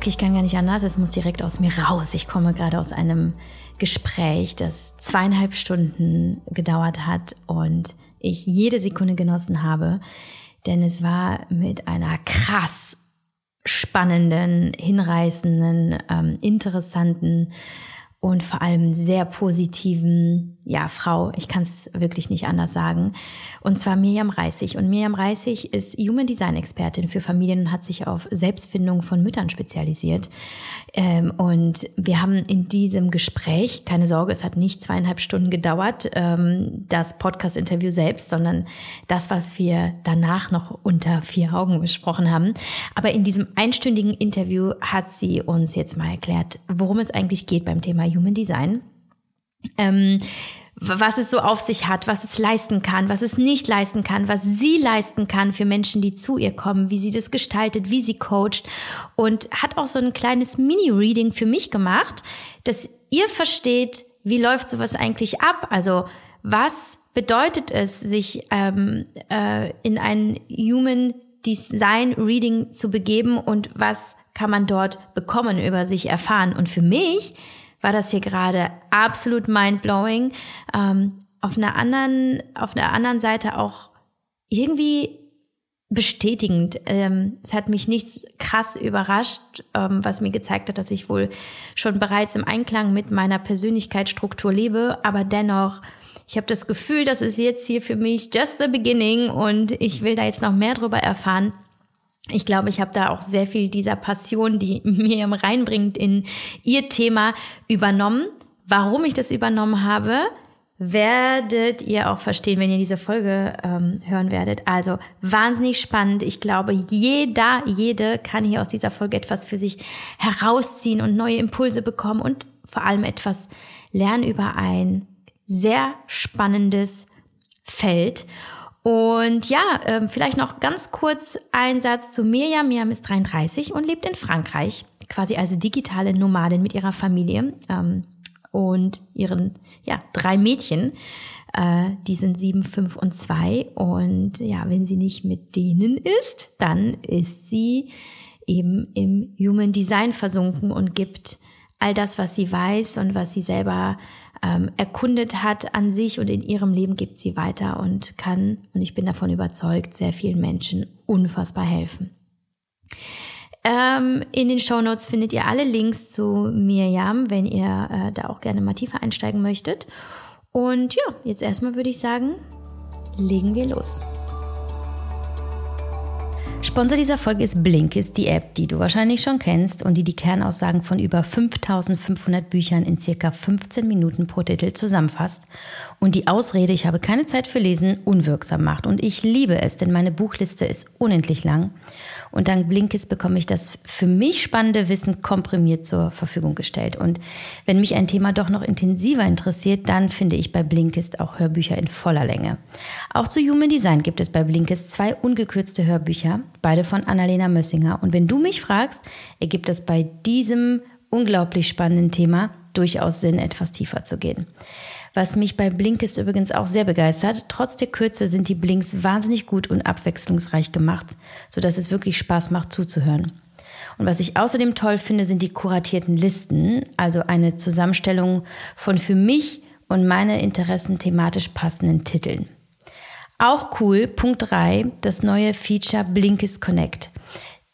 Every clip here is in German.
Okay, ich kann gar nicht anders, es muss direkt aus mir raus. Ich komme gerade aus einem Gespräch, das zweieinhalb Stunden gedauert hat und ich jede Sekunde genossen habe, denn es war mit einer krass spannenden, hinreißenden, ähm, interessanten und vor allem sehr positiven, ja, Frau, ich kann es wirklich nicht anders sagen, und zwar Miriam Reissig. Und Miriam Reissig ist Human Design Expertin für Familien und hat sich auf Selbstfindung von Müttern spezialisiert. Ähm, und wir haben in diesem Gespräch, keine Sorge, es hat nicht zweieinhalb Stunden gedauert, ähm, das Podcast-Interview selbst, sondern das, was wir danach noch unter vier Augen besprochen haben. Aber in diesem einstündigen Interview hat sie uns jetzt mal erklärt, worum es eigentlich geht beim Thema Human Design. Ähm, was es so auf sich hat, was es leisten kann, was es nicht leisten kann, was sie leisten kann für Menschen, die zu ihr kommen, wie sie das gestaltet, wie sie coacht und hat auch so ein kleines Mini-Reading für mich gemacht, dass ihr versteht, wie läuft sowas eigentlich ab? Also was bedeutet es, sich ähm, äh, in ein Human Design Reading zu begeben und was kann man dort bekommen, über sich erfahren? Und für mich war das hier gerade absolut mindblowing. Ähm, auf einer anderen, auf einer anderen Seite auch irgendwie bestätigend. Ähm, es hat mich nichts krass überrascht, ähm, was mir gezeigt hat, dass ich wohl schon bereits im Einklang mit meiner Persönlichkeitsstruktur lebe, aber dennoch ich habe das Gefühl, das ist jetzt hier für mich just the beginning und ich will da jetzt noch mehr drüber erfahren ich glaube, ich habe da auch sehr viel dieser Passion, die Miriam reinbringt in ihr Thema, übernommen. Warum ich das übernommen habe, werdet ihr auch verstehen, wenn ihr diese Folge ähm, hören werdet. Also wahnsinnig spannend. Ich glaube, jeder, jede kann hier aus dieser Folge etwas für sich herausziehen und neue Impulse bekommen und vor allem etwas lernen über ein sehr spannendes Feld. Und ja, äh, vielleicht noch ganz kurz ein Satz zu Mirjam. Mirjam ist 33 und lebt in Frankreich, quasi als digitale Nomadin mit ihrer Familie ähm, und ihren ja, drei Mädchen. Äh, die sind sieben, fünf und zwei. Und ja, wenn sie nicht mit denen ist, dann ist sie eben im Human Design versunken und gibt all das, was sie weiß und was sie selber ähm, erkundet hat an sich und in ihrem Leben gibt sie weiter und kann, und ich bin davon überzeugt, sehr vielen Menschen unfassbar helfen. Ähm, in den Show Notes findet ihr alle Links zu Mirjam, wenn ihr äh, da auch gerne mal tiefer einsteigen möchtet. Und ja, jetzt erstmal würde ich sagen, legen wir los. Sponsor dieser Folge ist Blinkist, die App, die du wahrscheinlich schon kennst und die die Kernaussagen von über 5500 Büchern in circa 15 Minuten pro Titel zusammenfasst und die Ausrede, ich habe keine Zeit für Lesen, unwirksam macht. Und ich liebe es, denn meine Buchliste ist unendlich lang und dank Blinkist bekomme ich das für mich spannende Wissen komprimiert zur Verfügung gestellt. Und wenn mich ein Thema doch noch intensiver interessiert, dann finde ich bei Blinkist auch Hörbücher in voller Länge. Auch zu Human Design gibt es bei Blinkist zwei ungekürzte Hörbücher, beide von Annalena Mössinger. Und wenn du mich fragst, ergibt es bei diesem unglaublich spannenden Thema durchaus Sinn, etwas tiefer zu gehen. Was mich bei Blinkist übrigens auch sehr begeistert, trotz der Kürze sind die Blinks wahnsinnig gut und abwechslungsreich gemacht, sodass es wirklich Spaß macht zuzuhören. Und was ich außerdem toll finde, sind die kuratierten Listen, also eine Zusammenstellung von für mich und meine Interessen thematisch passenden Titeln. Auch cool, Punkt 3, das neue Feature Blinkist Connect.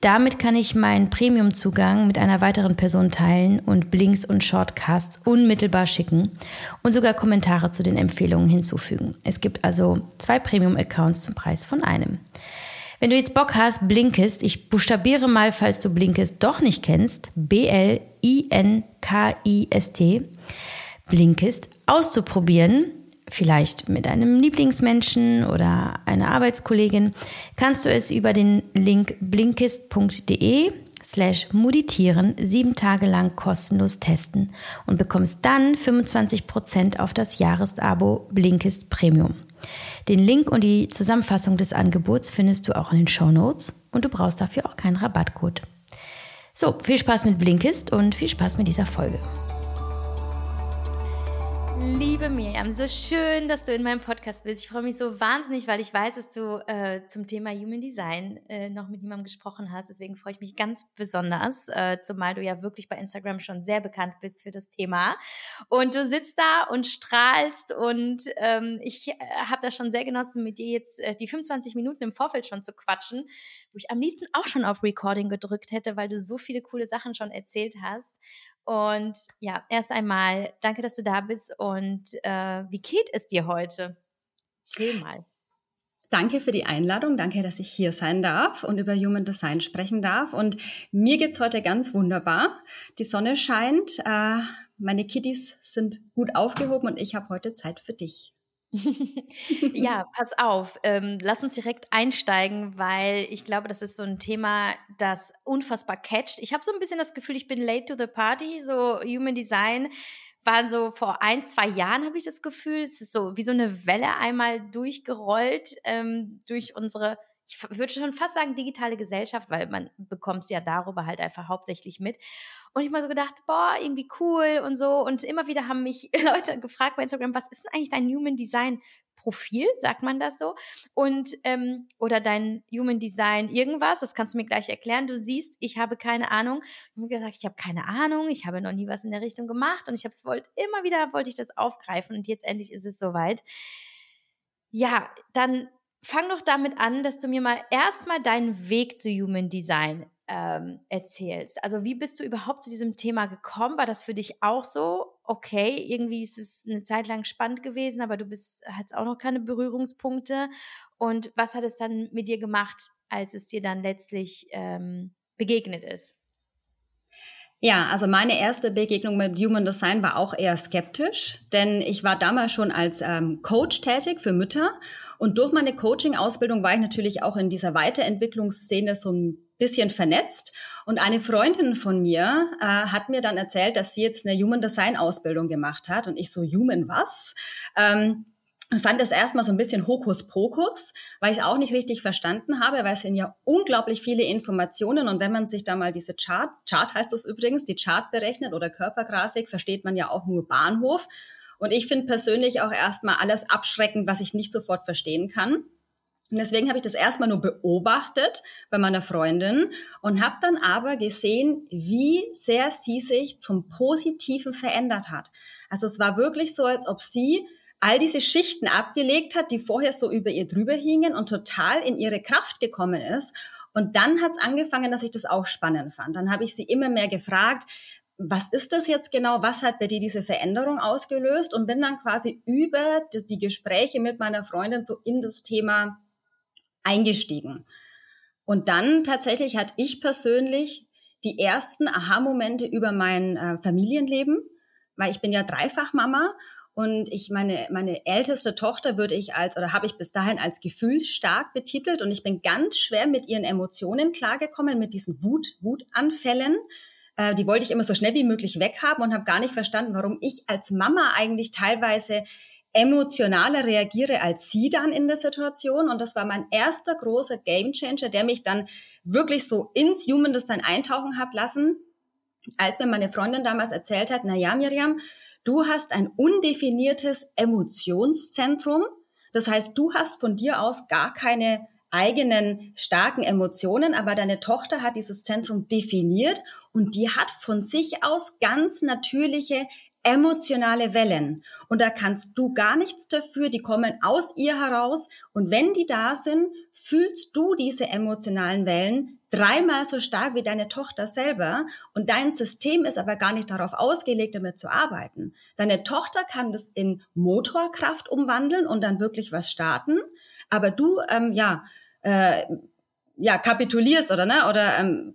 Damit kann ich meinen Premium-Zugang mit einer weiteren Person teilen und Blinks und Shortcasts unmittelbar schicken und sogar Kommentare zu den Empfehlungen hinzufügen. Es gibt also zwei Premium-Accounts zum Preis von einem. Wenn du jetzt Bock hast, Blinkist, ich buchstabiere mal, falls du Blinkist doch nicht kennst, B-L-I-N-K-I-S-T, Blinkist auszuprobieren, vielleicht mit einem Lieblingsmenschen oder einer Arbeitskollegin, kannst du es über den Link blinkist.de slash meditieren sieben Tage lang kostenlos testen und bekommst dann 25% auf das Jahresabo Blinkist Premium. Den Link und die Zusammenfassung des Angebots findest du auch in den Show Notes und du brauchst dafür auch keinen Rabattcode. So, viel Spaß mit Blinkist und viel Spaß mit dieser Folge. Liebe Miriam, so schön, dass du in meinem Podcast bist. Ich freue mich so wahnsinnig, weil ich weiß, dass du äh, zum Thema Human Design äh, noch mit jemandem gesprochen hast. Deswegen freue ich mich ganz besonders, äh, zumal du ja wirklich bei Instagram schon sehr bekannt bist für das Thema. Und du sitzt da und strahlst und ähm, ich äh, habe das schon sehr genossen, mit dir jetzt äh, die 25 Minuten im Vorfeld schon zu quatschen, wo ich am liebsten auch schon auf Recording gedrückt hätte, weil du so viele coole Sachen schon erzählt hast. Und ja, erst einmal danke, dass du da bist. Und äh, wie geht es dir heute? Erzähl mal. Danke für die Einladung. Danke, dass ich hier sein darf und über Human Design sprechen darf. Und mir geht's heute ganz wunderbar. Die Sonne scheint, äh, meine Kitties sind gut aufgehoben und ich habe heute Zeit für dich. Ja, pass auf. Ähm, lass uns direkt einsteigen, weil ich glaube, das ist so ein Thema, das unfassbar catcht. Ich habe so ein bisschen das Gefühl, ich bin late to the party. So Human Design war so vor ein, zwei Jahren, habe ich das Gefühl. Es ist so wie so eine Welle einmal durchgerollt ähm, durch unsere ich würde schon fast sagen digitale Gesellschaft, weil man bekommt es ja darüber halt einfach hauptsächlich mit. Und ich mal so gedacht, boah, irgendwie cool und so. Und immer wieder haben mich Leute gefragt bei Instagram, was ist denn eigentlich dein Human Design Profil, sagt man das so? Und ähm, oder dein Human Design irgendwas, das kannst du mir gleich erklären. Du siehst, ich habe keine Ahnung. Ich habe gesagt, ich habe keine Ahnung, ich habe noch nie was in der Richtung gemacht und ich habe es wollte immer wieder wollte ich das aufgreifen und jetzt endlich ist es soweit. Ja, dann fang doch damit an, dass du mir mal erstmal deinen Weg zu Human Design ähm, erzählst. Also wie bist du überhaupt zu diesem Thema gekommen? War das für dich auch so? Okay, irgendwie ist es eine Zeit lang spannend gewesen, aber du bist, hast auch noch keine Berührungspunkte. Und was hat es dann mit dir gemacht, als es dir dann letztlich ähm, begegnet ist? Ja, also meine erste Begegnung mit Human Design war auch eher skeptisch, denn ich war damals schon als ähm, Coach tätig für Mütter und durch meine Coaching-Ausbildung war ich natürlich auch in dieser Weiterentwicklungsszene so ein bisschen vernetzt. Und eine Freundin von mir äh, hat mir dann erzählt, dass sie jetzt eine Human Design Ausbildung gemacht hat. Und ich so, Human was? Ähm, fand es erstmal so ein bisschen Hokuspokus, weil ich es auch nicht richtig verstanden habe, weil es sind ja unglaublich viele Informationen und wenn man sich da mal diese Chart, Chart heißt das übrigens, die Chart berechnet oder Körpergrafik, versteht man ja auch nur Bahnhof. Und ich finde persönlich auch erstmal alles abschreckend, was ich nicht sofort verstehen kann. Und deswegen habe ich das erstmal nur beobachtet bei meiner Freundin und habe dann aber gesehen, wie sehr sie sich zum Positiven verändert hat. Also es war wirklich so, als ob sie all diese Schichten abgelegt hat, die vorher so über ihr drüber hingen und total in ihre Kraft gekommen ist. Und dann hat es angefangen, dass ich das auch spannend fand. Dann habe ich sie immer mehr gefragt, was ist das jetzt genau? Was hat bei dir diese Veränderung ausgelöst? Und bin dann quasi über die Gespräche mit meiner Freundin so in das Thema eingestiegen. Und dann tatsächlich hatte ich persönlich die ersten Aha-Momente über mein äh, Familienleben, weil ich bin ja Dreifachmama und ich meine, meine älteste Tochter würde ich als, oder habe ich bis dahin als gefühlsstark betitelt und ich bin ganz schwer mit ihren Emotionen klargekommen, mit diesen Wut, Wutanfällen. Äh, die wollte ich immer so schnell wie möglich weghaben und habe gar nicht verstanden, warum ich als Mama eigentlich teilweise emotionaler reagiere als sie dann in der Situation. Und das war mein erster großer Gamechanger, der mich dann wirklich so ins Human Design eintauchen hat lassen, als mir meine Freundin damals erzählt hat, na ja, Miriam, du hast ein undefiniertes Emotionszentrum. Das heißt, du hast von dir aus gar keine eigenen starken Emotionen, aber deine Tochter hat dieses Zentrum definiert und die hat von sich aus ganz natürliche emotionale Wellen. Und da kannst du gar nichts dafür, die kommen aus ihr heraus. Und wenn die da sind, fühlst du diese emotionalen Wellen dreimal so stark wie deine Tochter selber. Und dein System ist aber gar nicht darauf ausgelegt, damit zu arbeiten. Deine Tochter kann das in Motorkraft umwandeln und dann wirklich was starten. Aber du, ähm, ja, äh, ja, kapitulierst oder ne, oder ähm,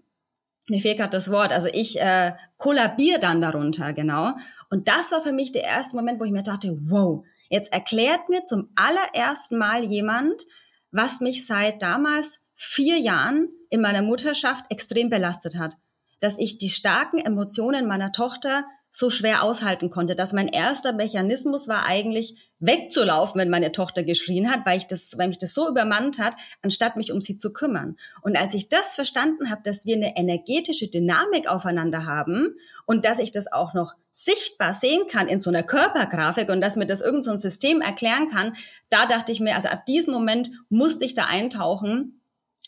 mir fehlt gerade das Wort, also ich äh, kollabiere dann darunter, genau. Und das war für mich der erste Moment, wo ich mir dachte, wow, jetzt erklärt mir zum allerersten Mal jemand, was mich seit damals vier Jahren in meiner Mutterschaft extrem belastet hat. Dass ich die starken Emotionen meiner Tochter so schwer aushalten konnte, dass mein erster Mechanismus war eigentlich wegzulaufen, wenn meine Tochter geschrien hat, weil ich das, weil mich das so übermannt hat, anstatt mich um sie zu kümmern. Und als ich das verstanden habe, dass wir eine energetische Dynamik aufeinander haben und dass ich das auch noch sichtbar sehen kann in so einer Körpergrafik und dass mir das irgendein so System erklären kann, da dachte ich mir, also ab diesem Moment musste ich da eintauchen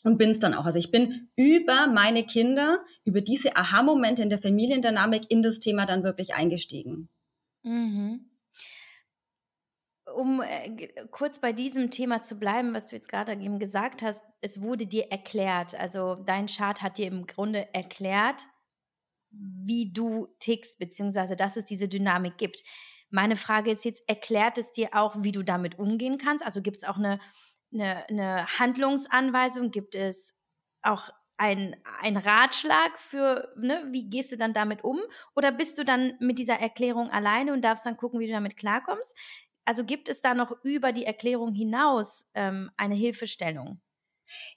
und bin es dann auch. Also ich bin über meine Kinder, über diese Aha-Momente in der Familiendynamik in das Thema dann wirklich eingestiegen. Mhm. Um äh, kurz bei diesem Thema zu bleiben, was du jetzt gerade eben gesagt hast, es wurde dir erklärt, also dein Chart hat dir im Grunde erklärt, wie du tickst, beziehungsweise dass es diese Dynamik gibt. Meine Frage ist jetzt, erklärt es dir auch, wie du damit umgehen kannst? Also gibt es auch eine eine, eine Handlungsanweisung? Gibt es auch ein, ein Ratschlag für, ne, wie gehst du dann damit um? Oder bist du dann mit dieser Erklärung alleine und darfst dann gucken, wie du damit klarkommst? Also gibt es da noch über die Erklärung hinaus ähm, eine Hilfestellung?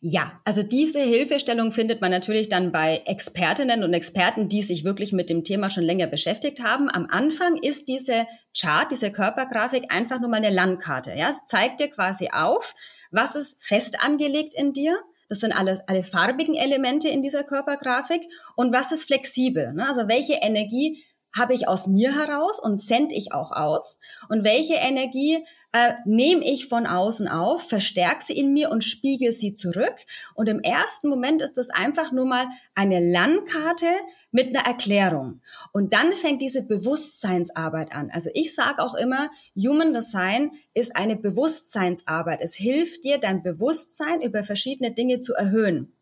Ja, also diese Hilfestellung findet man natürlich dann bei Expertinnen und Experten, die sich wirklich mit dem Thema schon länger beschäftigt haben. Am Anfang ist diese Chart, diese Körpergrafik einfach nur mal eine Landkarte. Ja, es zeigt dir quasi auf, was ist fest angelegt in dir? Das sind alles, alle farbigen Elemente in dieser Körpergrafik. Und was ist flexibel? Ne? Also welche Energie habe ich aus mir heraus und sende ich auch aus? Und welche Energie äh, nehme ich von außen auf, verstärke sie in mir und spiegel sie zurück? Und im ersten Moment ist das einfach nur mal eine Landkarte mit einer Erklärung. Und dann fängt diese Bewusstseinsarbeit an. Also ich sage auch immer, Human Design ist eine Bewusstseinsarbeit. Es hilft dir, dein Bewusstsein über verschiedene Dinge zu erhöhen.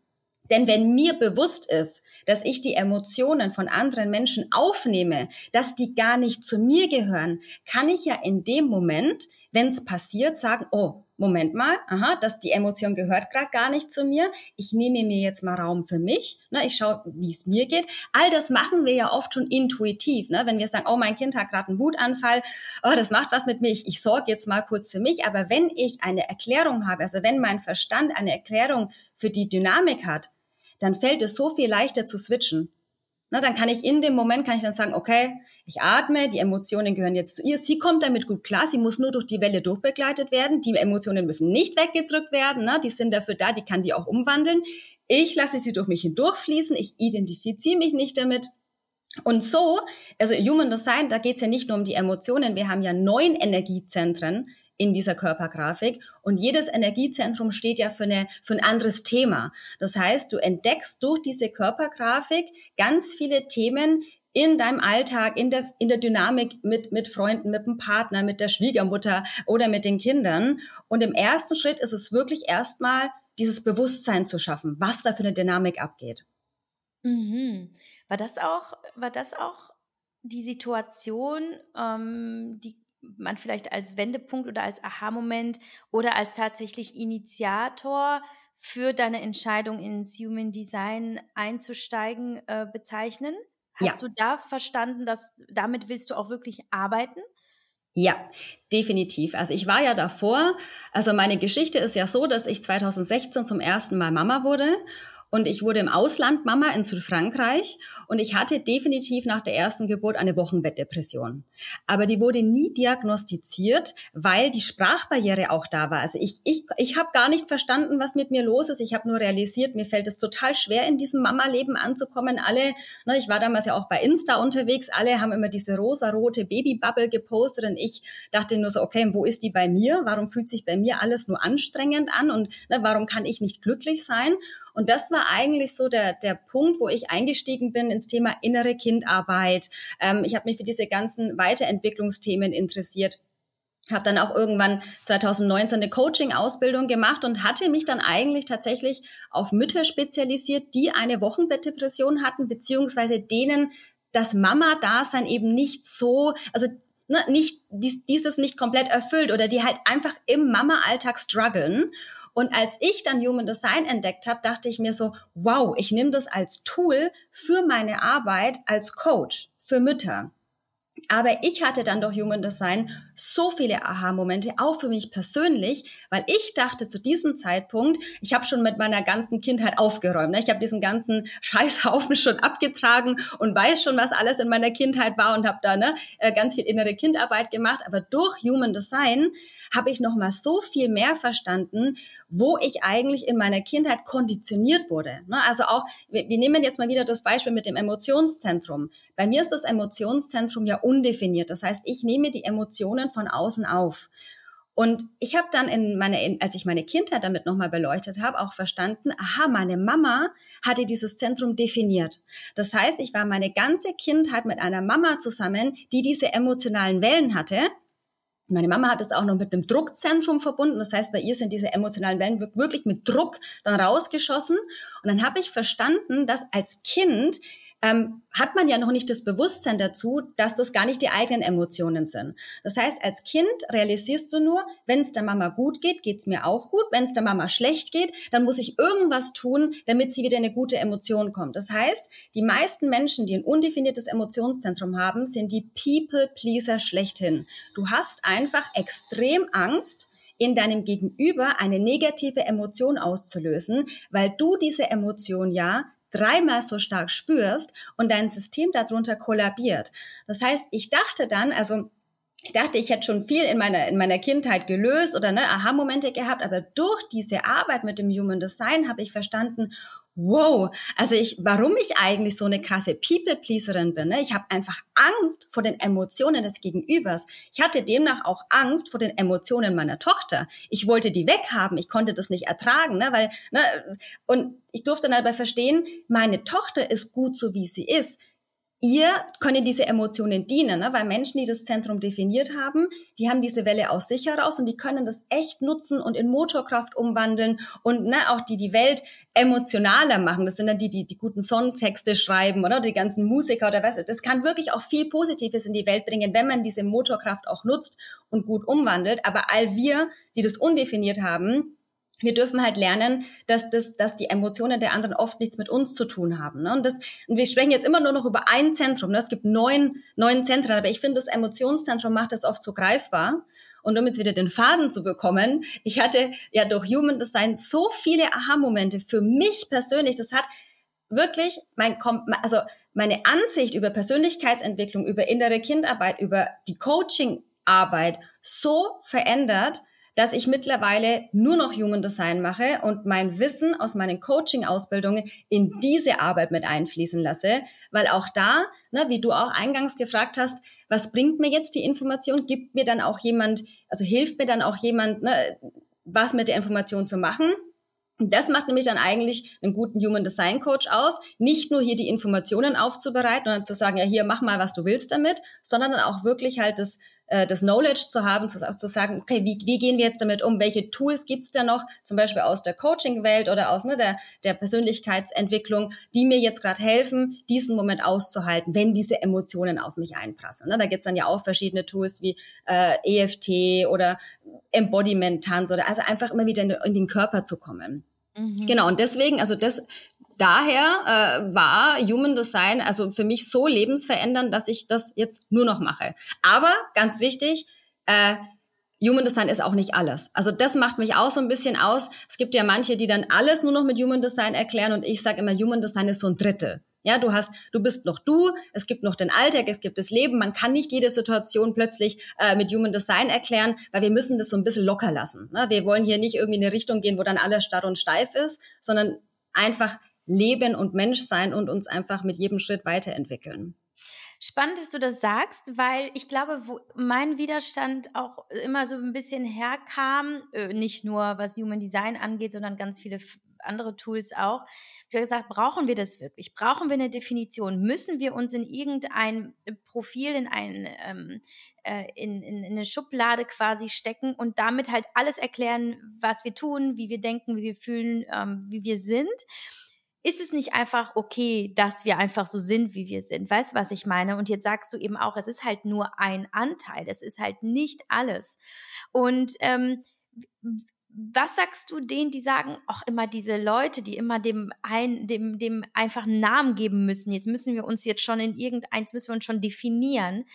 Denn wenn mir bewusst ist, dass ich die Emotionen von anderen Menschen aufnehme, dass die gar nicht zu mir gehören, kann ich ja in dem Moment, wenn es passiert, sagen, oh, Moment mal, aha, dass die Emotion gehört gerade gar nicht zu mir. Ich nehme mir jetzt mal Raum für mich. Ne, ich schaue, wie es mir geht. All das machen wir ja oft schon intuitiv. Ne? Wenn wir sagen, oh, mein Kind hat gerade einen Wutanfall, oh, das macht was mit mir. Ich, ich sorge jetzt mal kurz für mich. Aber wenn ich eine Erklärung habe, also wenn mein Verstand eine Erklärung für die Dynamik hat, dann fällt es so viel leichter zu switchen. Na, dann kann ich in dem Moment, kann ich dann sagen, okay, ich atme, die Emotionen gehören jetzt zu ihr. Sie kommt damit gut klar, sie muss nur durch die Welle durchbegleitet werden. Die Emotionen müssen nicht weggedrückt werden, ne? die sind dafür da, die kann die auch umwandeln. Ich lasse sie durch mich hindurchfließen, ich identifiziere mich nicht damit. Und so, also Human Design, da geht es ja nicht nur um die Emotionen, wir haben ja neun Energiezentren, in dieser Körpergrafik. Und jedes Energiezentrum steht ja für, eine, für ein anderes Thema. Das heißt, du entdeckst durch diese Körpergrafik ganz viele Themen, in deinem Alltag, in der, in der Dynamik mit, mit Freunden, mit dem Partner, mit der Schwiegermutter oder mit den Kindern. Und im ersten Schritt ist es wirklich erstmal dieses Bewusstsein zu schaffen, was da für eine Dynamik abgeht. Mhm. War das auch, war das auch die Situation, ähm, die man vielleicht als Wendepunkt oder als Aha-Moment oder als tatsächlich Initiator für deine Entscheidung ins Human Design einzusteigen äh, bezeichnen? Hast ja. du da verstanden, dass damit willst du auch wirklich arbeiten? Ja, definitiv. Also ich war ja davor, also meine Geschichte ist ja so, dass ich 2016 zum ersten Mal Mama wurde und ich wurde im Ausland Mama in Südfrankreich und ich hatte definitiv nach der ersten Geburt eine Wochenbettdepression. Aber die wurde nie diagnostiziert, weil die Sprachbarriere auch da war. Also ich, ich, ich habe gar nicht verstanden, was mit mir los ist. Ich habe nur realisiert, mir fällt es total schwer, in diesem Mama-Leben anzukommen. Alle, ne, ich war damals ja auch bei Insta unterwegs, alle haben immer diese rosa-rote Babybubble gepostet und ich dachte nur so, okay, wo ist die bei mir? Warum fühlt sich bei mir alles nur anstrengend an und ne, warum kann ich nicht glücklich sein? Und das war eigentlich so der, der Punkt, wo ich eingestiegen bin ins Thema innere Kindarbeit. Ähm, ich habe mich für diese ganzen Weiterentwicklungsthemen interessiert habe dann auch irgendwann 2019 eine Coaching-Ausbildung gemacht und hatte mich dann eigentlich tatsächlich auf Mütter spezialisiert, die eine Wochenbettdepression hatten, beziehungsweise denen das Mama-Dasein eben nicht so, also ne, nicht, dies, dies ist nicht komplett erfüllt oder die halt einfach im Mama-Alltag strugglen. Und als ich dann Human Design entdeckt habe, dachte ich mir so, wow, ich nehme das als Tool für meine Arbeit als Coach für Mütter. Aber ich hatte dann durch Human Design so viele Aha-Momente, auch für mich persönlich, weil ich dachte zu diesem Zeitpunkt, ich habe schon mit meiner ganzen Kindheit aufgeräumt. Ne? Ich habe diesen ganzen Scheißhaufen schon abgetragen und weiß schon, was alles in meiner Kindheit war und habe da ne, äh, ganz viel innere Kindarbeit gemacht. Aber durch Human Design habe ich noch mal so viel mehr verstanden, wo ich eigentlich in meiner Kindheit konditioniert wurde. Ne? Also auch, wir, nehmen jetzt mal wieder das Beispiel mit dem Emotionszentrum. Bei mir ist das Emotionszentrum ja undefiniert. Das heißt, ich nehme die Emotionen von außen auf. Und ich habe dann in meine, als ich meine Kindheit damit nochmal beleuchtet habe, auch verstanden, aha, meine Mama hatte dieses Zentrum definiert. Das heißt, ich war meine ganze Kindheit mit einer Mama zusammen, die diese emotionalen Wellen hatte meine Mama hat es auch noch mit einem Druckzentrum verbunden. Das heißt, bei ihr sind diese emotionalen Wellen wirklich mit Druck dann rausgeschossen. Und dann habe ich verstanden, dass als Kind ähm, hat man ja noch nicht das Bewusstsein dazu, dass das gar nicht die eigenen Emotionen sind. Das heißt, als Kind realisierst du nur, wenn es der Mama gut geht, geht's mir auch gut. Wenn es der Mama schlecht geht, dann muss ich irgendwas tun, damit sie wieder eine gute Emotion kommt. Das heißt, die meisten Menschen, die ein undefiniertes Emotionszentrum haben, sind die People-Pleaser schlechthin. Du hast einfach extrem Angst, in deinem Gegenüber eine negative Emotion auszulösen, weil du diese Emotion ja dreimal so stark spürst und dein System darunter kollabiert. Das heißt, ich dachte dann, also ich dachte, ich hätte schon viel in meiner, in meiner Kindheit gelöst oder ne, Aha-Momente gehabt, aber durch diese Arbeit mit dem Human Design habe ich verstanden, wow, also ich, warum ich eigentlich so eine krasse People-Pleaserin bin. Ne? Ich habe einfach Angst vor den Emotionen des Gegenübers. Ich hatte demnach auch Angst vor den Emotionen meiner Tochter. Ich wollte die weghaben, ich konnte das nicht ertragen, ne? weil ne, und ich durfte dann aber verstehen, meine Tochter ist gut so wie sie ist ihr können diese Emotionen dienen, ne? weil Menschen, die das Zentrum definiert haben, die haben diese Welle aus sich heraus und die können das echt nutzen und in Motorkraft umwandeln und ne, auch die die Welt emotionaler machen. Das sind dann die, die die guten Songtexte schreiben oder die ganzen Musiker oder was. Das kann wirklich auch viel Positives in die Welt bringen, wenn man diese Motorkraft auch nutzt und gut umwandelt. Aber all wir, die das undefiniert haben, wir dürfen halt lernen, dass, das, dass die Emotionen der anderen oft nichts mit uns zu tun haben. Ne? Und, das, und wir sprechen jetzt immer nur noch über ein Zentrum. Ne? Es gibt neun, neun Zentren, aber ich finde, das Emotionszentrum macht das oft so greifbar. Und um jetzt wieder den Faden zu bekommen, ich hatte ja durch Human Design so viele Aha-Momente für mich persönlich. Das hat wirklich mein, also meine Ansicht über Persönlichkeitsentwicklung, über innere Kindarbeit, über die Coachingarbeit so verändert, dass ich mittlerweile nur noch Human Design mache und mein Wissen aus meinen Coaching-Ausbildungen in diese Arbeit mit einfließen lasse, weil auch da, ne, wie du auch eingangs gefragt hast, was bringt mir jetzt die Information? Gibt mir dann auch jemand, also hilft mir dann auch jemand, ne, was mit der Information zu machen? Das macht nämlich dann eigentlich einen guten Human Design Coach aus, nicht nur hier die Informationen aufzubereiten und dann zu sagen, ja, hier mach mal, was du willst damit, sondern dann auch wirklich halt das äh, das Knowledge zu haben, zu, zu sagen, okay, wie, wie gehen wir jetzt damit um? Welche Tools gibt's da noch, zum Beispiel aus der Coaching-Welt oder aus ne, der, der Persönlichkeitsentwicklung, die mir jetzt gerade helfen, diesen Moment auszuhalten, wenn diese Emotionen auf mich einprassen. Ne? Da gibt's dann ja auch verschiedene Tools wie äh, EFT oder Embodiment-Tanz oder also einfach immer wieder in, in den Körper zu kommen. Mhm. Genau, und deswegen, also das daher äh, war Human Design also für mich so lebensverändernd, dass ich das jetzt nur noch mache. Aber ganz wichtig, äh, Human Design ist auch nicht alles. Also das macht mich auch so ein bisschen aus. Es gibt ja manche, die dann alles nur noch mit Human Design erklären und ich sage immer, Human Design ist so ein Drittel. Ja, du hast, du bist noch du, es gibt noch den Alltag, es gibt das Leben. Man kann nicht jede Situation plötzlich äh, mit Human Design erklären, weil wir müssen das so ein bisschen locker lassen. Ne? Wir wollen hier nicht irgendwie in eine Richtung gehen, wo dann alles starr und steif ist, sondern einfach leben und Mensch sein und uns einfach mit jedem Schritt weiterentwickeln. Spannend, dass du das sagst, weil ich glaube, wo mein Widerstand auch immer so ein bisschen herkam, äh, nicht nur was Human Design angeht, sondern ganz viele andere Tools auch. Ich habe gesagt, brauchen wir das wirklich? Brauchen wir eine Definition? Müssen wir uns in irgendein Profil, in, ein, ähm, äh, in, in, in eine Schublade quasi stecken und damit halt alles erklären, was wir tun, wie wir denken, wie wir fühlen, ähm, wie wir sind? Ist es nicht einfach okay, dass wir einfach so sind, wie wir sind? Weißt du, was ich meine? Und jetzt sagst du eben auch, es ist halt nur ein Anteil, es ist halt nicht alles. Und ähm, was sagst du denen, die sagen, auch immer diese Leute, die immer dem ein, dem, dem einfach einen Namen geben müssen. Jetzt müssen wir uns jetzt schon in irgendeins müssen wir uns schon definieren.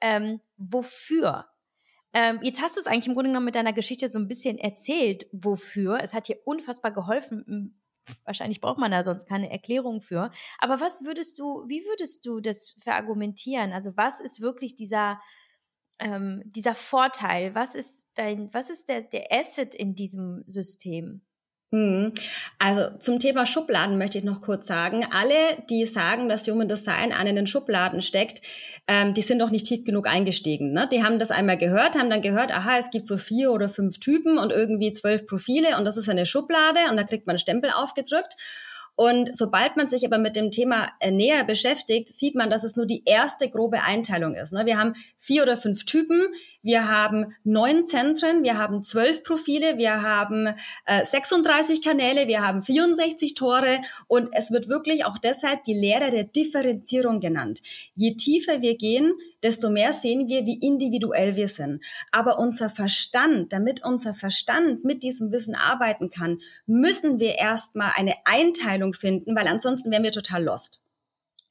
Ähm, wofür? Ähm, jetzt hast du es eigentlich im Grunde genommen mit deiner Geschichte so ein bisschen erzählt, wofür. Es hat dir unfassbar geholfen. Wahrscheinlich braucht man da sonst keine Erklärung für. Aber was würdest du, wie würdest du das verargumentieren? Also was ist wirklich dieser, ähm, dieser Vorteil? Was ist dein, was ist der, der Asset in diesem System? Hm. Also zum Thema Schubladen möchte ich noch kurz sagen. Alle, die sagen, dass Human Design an in den Schubladen steckt, ähm, die sind noch nicht tief genug eingestiegen. Ne? Die haben das einmal gehört, haben dann gehört, aha, es gibt so vier oder fünf Typen und irgendwie zwölf Profile und das ist eine Schublade und da kriegt man Stempel aufgedrückt. Und sobald man sich aber mit dem Thema äh, näher beschäftigt, sieht man, dass es nur die erste grobe Einteilung ist. Ne? Wir haben vier oder fünf Typen, wir haben neun Zentren, wir haben zwölf Profile, wir haben 36 äh, Kanäle, wir haben 64 Tore und es wird wirklich auch deshalb die Lehre der Differenzierung genannt. Je tiefer wir gehen, desto mehr sehen wir, wie individuell wir sind. Aber unser Verstand, damit unser Verstand mit diesem Wissen arbeiten kann, müssen wir erstmal eine Einteilung finden, weil ansonsten wären wir total lost.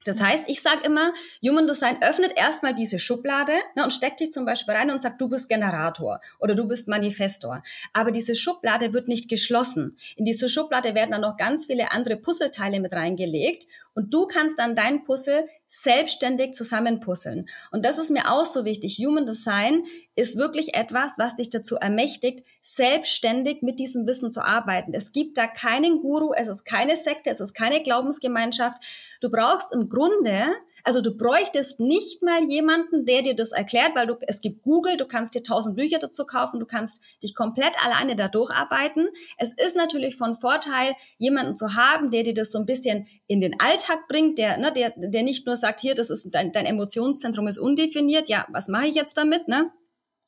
Das heißt, ich sage immer, Human Design öffnet erstmal diese Schublade ne, und steckt dich zum Beispiel rein und sagt, du bist Generator oder du bist Manifestor. Aber diese Schublade wird nicht geschlossen. In diese Schublade werden dann noch ganz viele andere Puzzleteile mit reingelegt und du kannst dann dein Puzzle selbstständig zusammenpuzzeln. Und das ist mir auch so wichtig. Human Design ist wirklich etwas, was dich dazu ermächtigt, selbstständig mit diesem Wissen zu arbeiten. Es gibt da keinen Guru, es ist keine Sekte, es ist keine Glaubensgemeinschaft. Du brauchst im Grunde also du bräuchtest nicht mal jemanden, der dir das erklärt, weil du, es gibt Google, du kannst dir tausend Bücher dazu kaufen, du kannst dich komplett alleine da durcharbeiten. Es ist natürlich von Vorteil, jemanden zu haben, der dir das so ein bisschen in den Alltag bringt, der, ne, der, der nicht nur sagt, hier, das ist dein, dein Emotionszentrum ist undefiniert, ja, was mache ich jetzt damit, ne?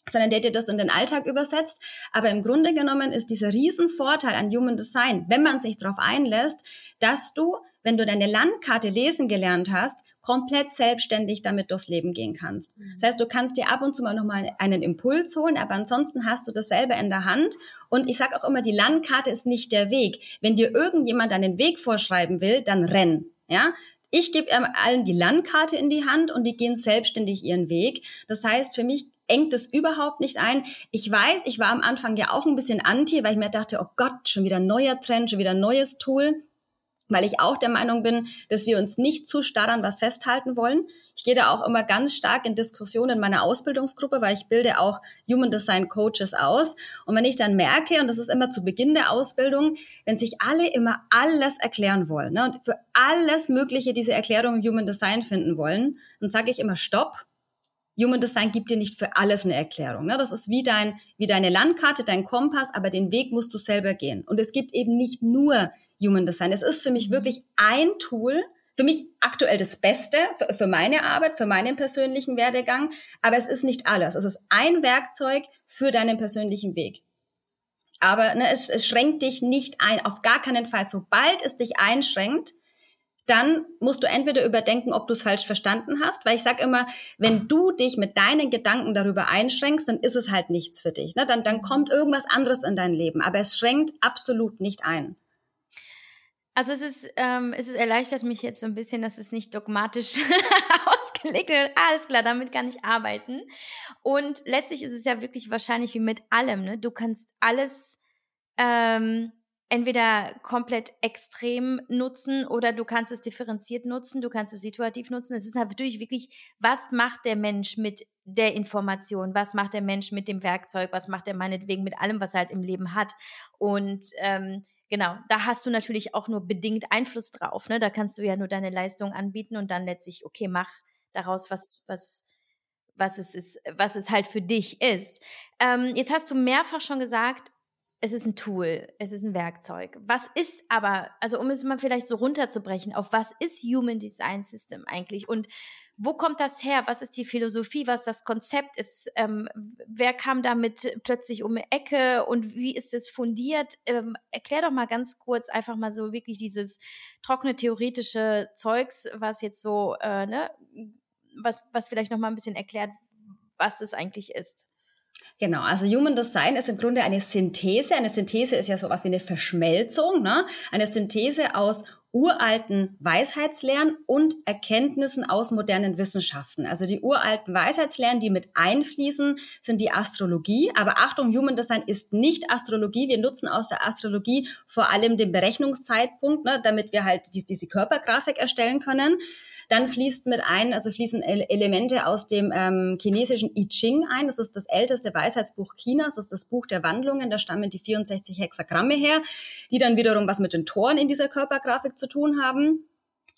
sondern der dir das in den Alltag übersetzt. Aber im Grunde genommen ist dieser Riesenvorteil an Human Design, wenn man sich darauf einlässt, dass du, wenn du deine Landkarte lesen gelernt hast, komplett selbstständig damit durchs Leben gehen kannst. Mhm. Das heißt, du kannst dir ab und zu mal nochmal einen Impuls holen, aber ansonsten hast du das selber in der Hand. Und ich sage auch immer, die Landkarte ist nicht der Weg. Wenn dir irgendjemand einen Weg vorschreiben will, dann renn. Ja, ich gebe allen die Landkarte in die Hand und die gehen selbstständig ihren Weg. Das heißt, für mich engt es überhaupt nicht ein. Ich weiß, ich war am Anfang ja auch ein bisschen anti, weil ich mir dachte, oh Gott, schon wieder ein neuer Trend, schon wieder ein neues Tool weil ich auch der Meinung bin, dass wir uns nicht zu starr an was festhalten wollen. Ich gehe da auch immer ganz stark in Diskussionen in meiner Ausbildungsgruppe, weil ich bilde auch Human Design Coaches aus. Und wenn ich dann merke, und das ist immer zu Beginn der Ausbildung, wenn sich alle immer alles erklären wollen ne, und für alles Mögliche diese Erklärung im Human Design finden wollen, dann sage ich immer Stopp. Human Design gibt dir nicht für alles eine Erklärung. Ne? Das ist wie dein, wie deine Landkarte, dein Kompass, aber den Weg musst du selber gehen. Und es gibt eben nicht nur Human Design. Es ist für mich wirklich ein Tool, für mich aktuell das Beste für, für, meine Arbeit, für meinen persönlichen Werdegang, aber es ist nicht alles. Es ist ein Werkzeug für deinen persönlichen Weg. Aber ne, es, es schränkt dich nicht ein, auf gar keinen Fall. Sobald es dich einschränkt, dann musst du entweder überdenken, ob du es falsch verstanden hast, weil ich sage immer, wenn du dich mit deinen Gedanken darüber einschränkst, dann ist es halt nichts für dich. Ne? Dann, dann kommt irgendwas anderes in dein Leben, aber es schränkt absolut nicht ein. Also es ist, ähm, es ist erleichtert mich jetzt so ein bisschen, dass es nicht dogmatisch ausgelegt wird. Alles klar, damit kann ich arbeiten. Und letztlich ist es ja wirklich wahrscheinlich wie mit allem. Ne? Du kannst alles ähm, entweder komplett extrem nutzen oder du kannst es differenziert nutzen, du kannst es situativ nutzen. Es ist natürlich wirklich, was macht der Mensch mit der Information, was macht der Mensch mit dem Werkzeug, was macht er meinetwegen mit allem, was er halt im Leben hat. Und ähm, genau, da hast du natürlich auch nur bedingt Einfluss drauf. Ne? Da kannst du ja nur deine Leistung anbieten und dann letztlich, okay, mach daraus was, was, was es ist, was es halt für dich ist. Ähm, jetzt hast du mehrfach schon gesagt, es ist ein Tool, es ist ein Werkzeug. Was ist aber, also um es mal vielleicht so runterzubrechen, auf was ist Human Design System eigentlich und wo kommt das her? Was ist die Philosophie? Was das Konzept ist? Ähm, wer kam damit plötzlich um die Ecke und wie ist es fundiert? Ähm, erklär doch mal ganz kurz einfach mal so wirklich dieses trockene theoretische Zeugs, was jetzt so, äh, ne, was, was vielleicht noch mal ein bisschen erklärt, was es eigentlich ist. Genau, also Human Design ist im Grunde eine Synthese. Eine Synthese ist ja sowas wie eine Verschmelzung, ne? Eine Synthese aus uralten Weisheitslehren und Erkenntnissen aus modernen Wissenschaften. Also die uralten Weisheitslehren, die mit einfließen, sind die Astrologie. Aber Achtung, Human Design ist nicht Astrologie. Wir nutzen aus der Astrologie vor allem den Berechnungszeitpunkt, ne, damit wir halt die, diese Körpergrafik erstellen können. Dann fließt mit ein, also fließen Elemente aus dem ähm, chinesischen I Ching ein. Das ist das älteste Weisheitsbuch Chinas. Das ist das Buch der Wandlungen. Da stammen die 64 Hexagramme her, die dann wiederum was mit den Toren in dieser Körpergrafik zu tun haben.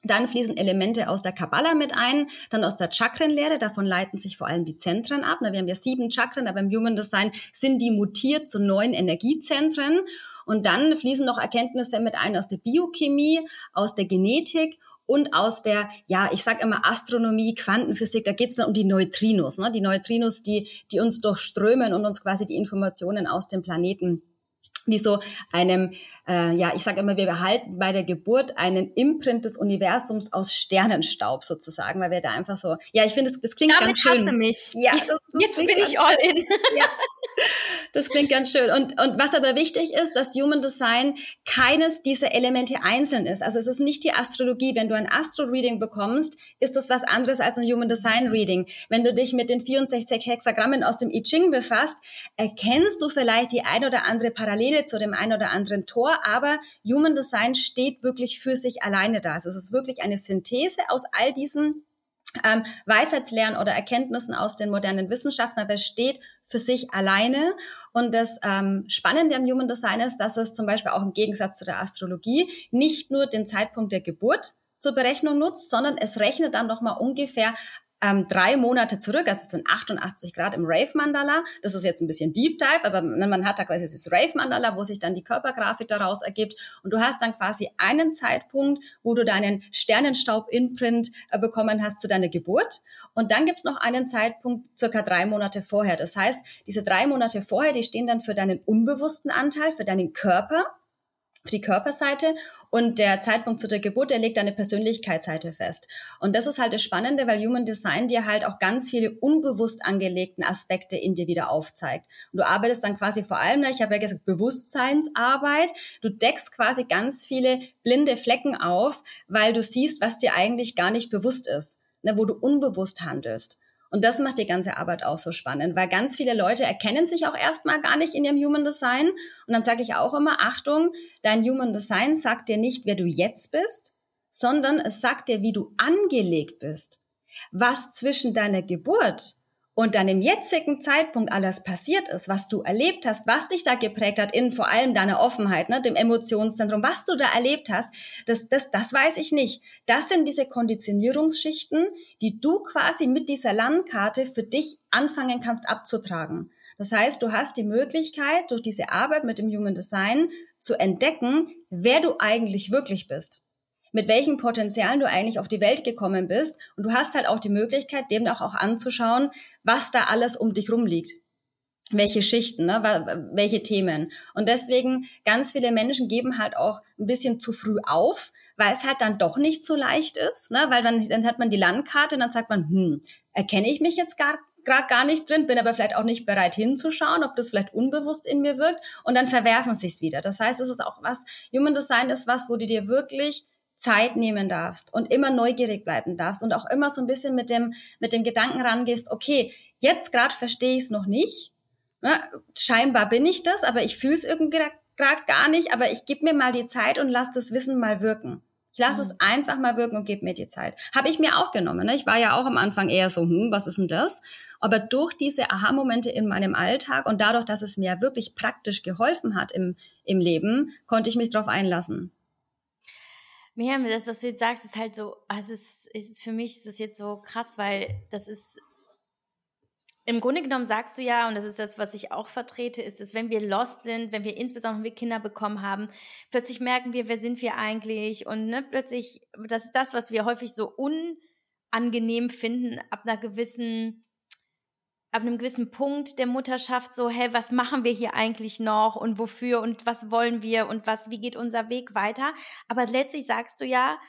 Dann fließen Elemente aus der Kabbala mit ein, dann aus der Chakrenlehre, davon leiten sich vor allem die Zentren ab. Wir haben ja sieben Chakren, aber im Human Design sind die mutiert zu neuen Energiezentren. Und dann fließen noch Erkenntnisse mit ein aus der Biochemie, aus der Genetik und aus der, ja, ich sage immer Astronomie, Quantenphysik, da geht es dann um die Neutrinos, ne? die Neutrinos, die, die uns durchströmen und uns quasi die Informationen aus dem Planeten wie so einem, äh, ja, ich sage immer, wir behalten bei der Geburt einen Imprint des Universums aus Sternenstaub sozusagen, weil wir da einfach so, ja, ich finde, das, das klingt Damit ganz schön. Hasse mich. Ja, das, das jetzt bin ich all in. Ja, das klingt ganz schön. Und, und was aber wichtig ist, dass Human Design keines dieser Elemente einzeln ist. Also es ist nicht die Astrologie. Wenn du ein Astro-Reading bekommst, ist das was anderes als ein Human Design Reading. Wenn du dich mit den 64 Hexagrammen aus dem I Ching befasst, erkennst du vielleicht die ein oder andere Parallele zu dem ein oder anderen Tor, aber Human Design steht wirklich für sich alleine da. Also es ist wirklich eine Synthese aus all diesen ähm, Weisheitslehren oder Erkenntnissen aus den modernen Wissenschaften, aber es steht für sich alleine. Und das ähm, Spannende am Human Design ist, dass es zum Beispiel auch im Gegensatz zu der Astrologie nicht nur den Zeitpunkt der Geburt zur Berechnung nutzt, sondern es rechnet dann nochmal ungefähr ähm, drei Monate zurück, also es sind 88 Grad im Rave-Mandala. Das ist jetzt ein bisschen Deep Dive, aber man hat da quasi dieses Rave-Mandala, wo sich dann die Körpergrafik daraus ergibt. Und du hast dann quasi einen Zeitpunkt, wo du deinen Sternenstaub-Imprint äh, bekommen hast zu deiner Geburt. Und dann gibt's noch einen Zeitpunkt circa drei Monate vorher. Das heißt, diese drei Monate vorher, die stehen dann für deinen unbewussten Anteil, für deinen Körper für die Körperseite und der Zeitpunkt zu der Geburt, der legt deine Persönlichkeitsseite fest. Und das ist halt das Spannende, weil Human Design dir halt auch ganz viele unbewusst angelegten Aspekte in dir wieder aufzeigt. Und du arbeitest dann quasi vor allem, ich habe ja gesagt, Bewusstseinsarbeit. Du deckst quasi ganz viele blinde Flecken auf, weil du siehst, was dir eigentlich gar nicht bewusst ist, ne, wo du unbewusst handelst. Und das macht die ganze Arbeit auch so spannend, weil ganz viele Leute erkennen sich auch erstmal gar nicht in ihrem Human Design. Und dann sage ich auch immer, Achtung, dein Human Design sagt dir nicht, wer du jetzt bist, sondern es sagt dir, wie du angelegt bist. Was zwischen deiner Geburt und dann im jetzigen Zeitpunkt alles passiert ist, was du erlebt hast, was dich da geprägt hat, in vor allem deiner Offenheit, ne, dem Emotionszentrum, was du da erlebt hast, das, das, das weiß ich nicht. Das sind diese Konditionierungsschichten, die du quasi mit dieser Landkarte für dich anfangen kannst abzutragen. Das heißt, du hast die Möglichkeit, durch diese Arbeit mit dem Human Design zu entdecken, wer du eigentlich wirklich bist mit welchen Potenzialen du eigentlich auf die Welt gekommen bist. Und du hast halt auch die Möglichkeit, dem auch, auch anzuschauen, was da alles um dich rumliegt. Welche Schichten, ne? welche Themen. Und deswegen, ganz viele Menschen geben halt auch ein bisschen zu früh auf, weil es halt dann doch nicht so leicht ist, ne? weil dann, dann hat man die Landkarte und dann sagt man, hm, erkenne ich mich jetzt gar, gerade gar nicht drin, bin aber vielleicht auch nicht bereit hinzuschauen, ob das vielleicht unbewusst in mir wirkt und dann verwerfen sie es wieder. Das heißt, es ist auch was, Human Design ist was, wo du dir wirklich Zeit nehmen darfst und immer neugierig bleiben darfst und auch immer so ein bisschen mit dem, mit dem Gedanken rangehst, okay, jetzt gerade verstehe ich es noch nicht. Ne? Scheinbar bin ich das, aber ich fühle es irgendwie gerade gar nicht, aber ich gebe mir mal die Zeit und lass das Wissen mal wirken. Ich lasse mhm. es einfach mal wirken und gebe mir die Zeit. Habe ich mir auch genommen. Ne? Ich war ja auch am Anfang eher so, hm, was ist denn das? Aber durch diese Aha-Momente in meinem Alltag und dadurch, dass es mir wirklich praktisch geholfen hat im, im Leben, konnte ich mich darauf einlassen. Miriam, das, was du jetzt sagst, ist halt so, also es ist, für mich ist das jetzt so krass, weil das ist, im Grunde genommen sagst du ja, und das ist das, was ich auch vertrete, ist, dass wenn wir lost sind, wenn wir insbesondere wenn wir Kinder bekommen haben, plötzlich merken wir, wer sind wir eigentlich? Und ne, plötzlich, das ist das, was wir häufig so unangenehm finden, ab einer gewissen ab einem gewissen Punkt der Mutterschaft so, hey, was machen wir hier eigentlich noch und wofür und was wollen wir und was, wie geht unser Weg weiter? Aber letztlich sagst du ja,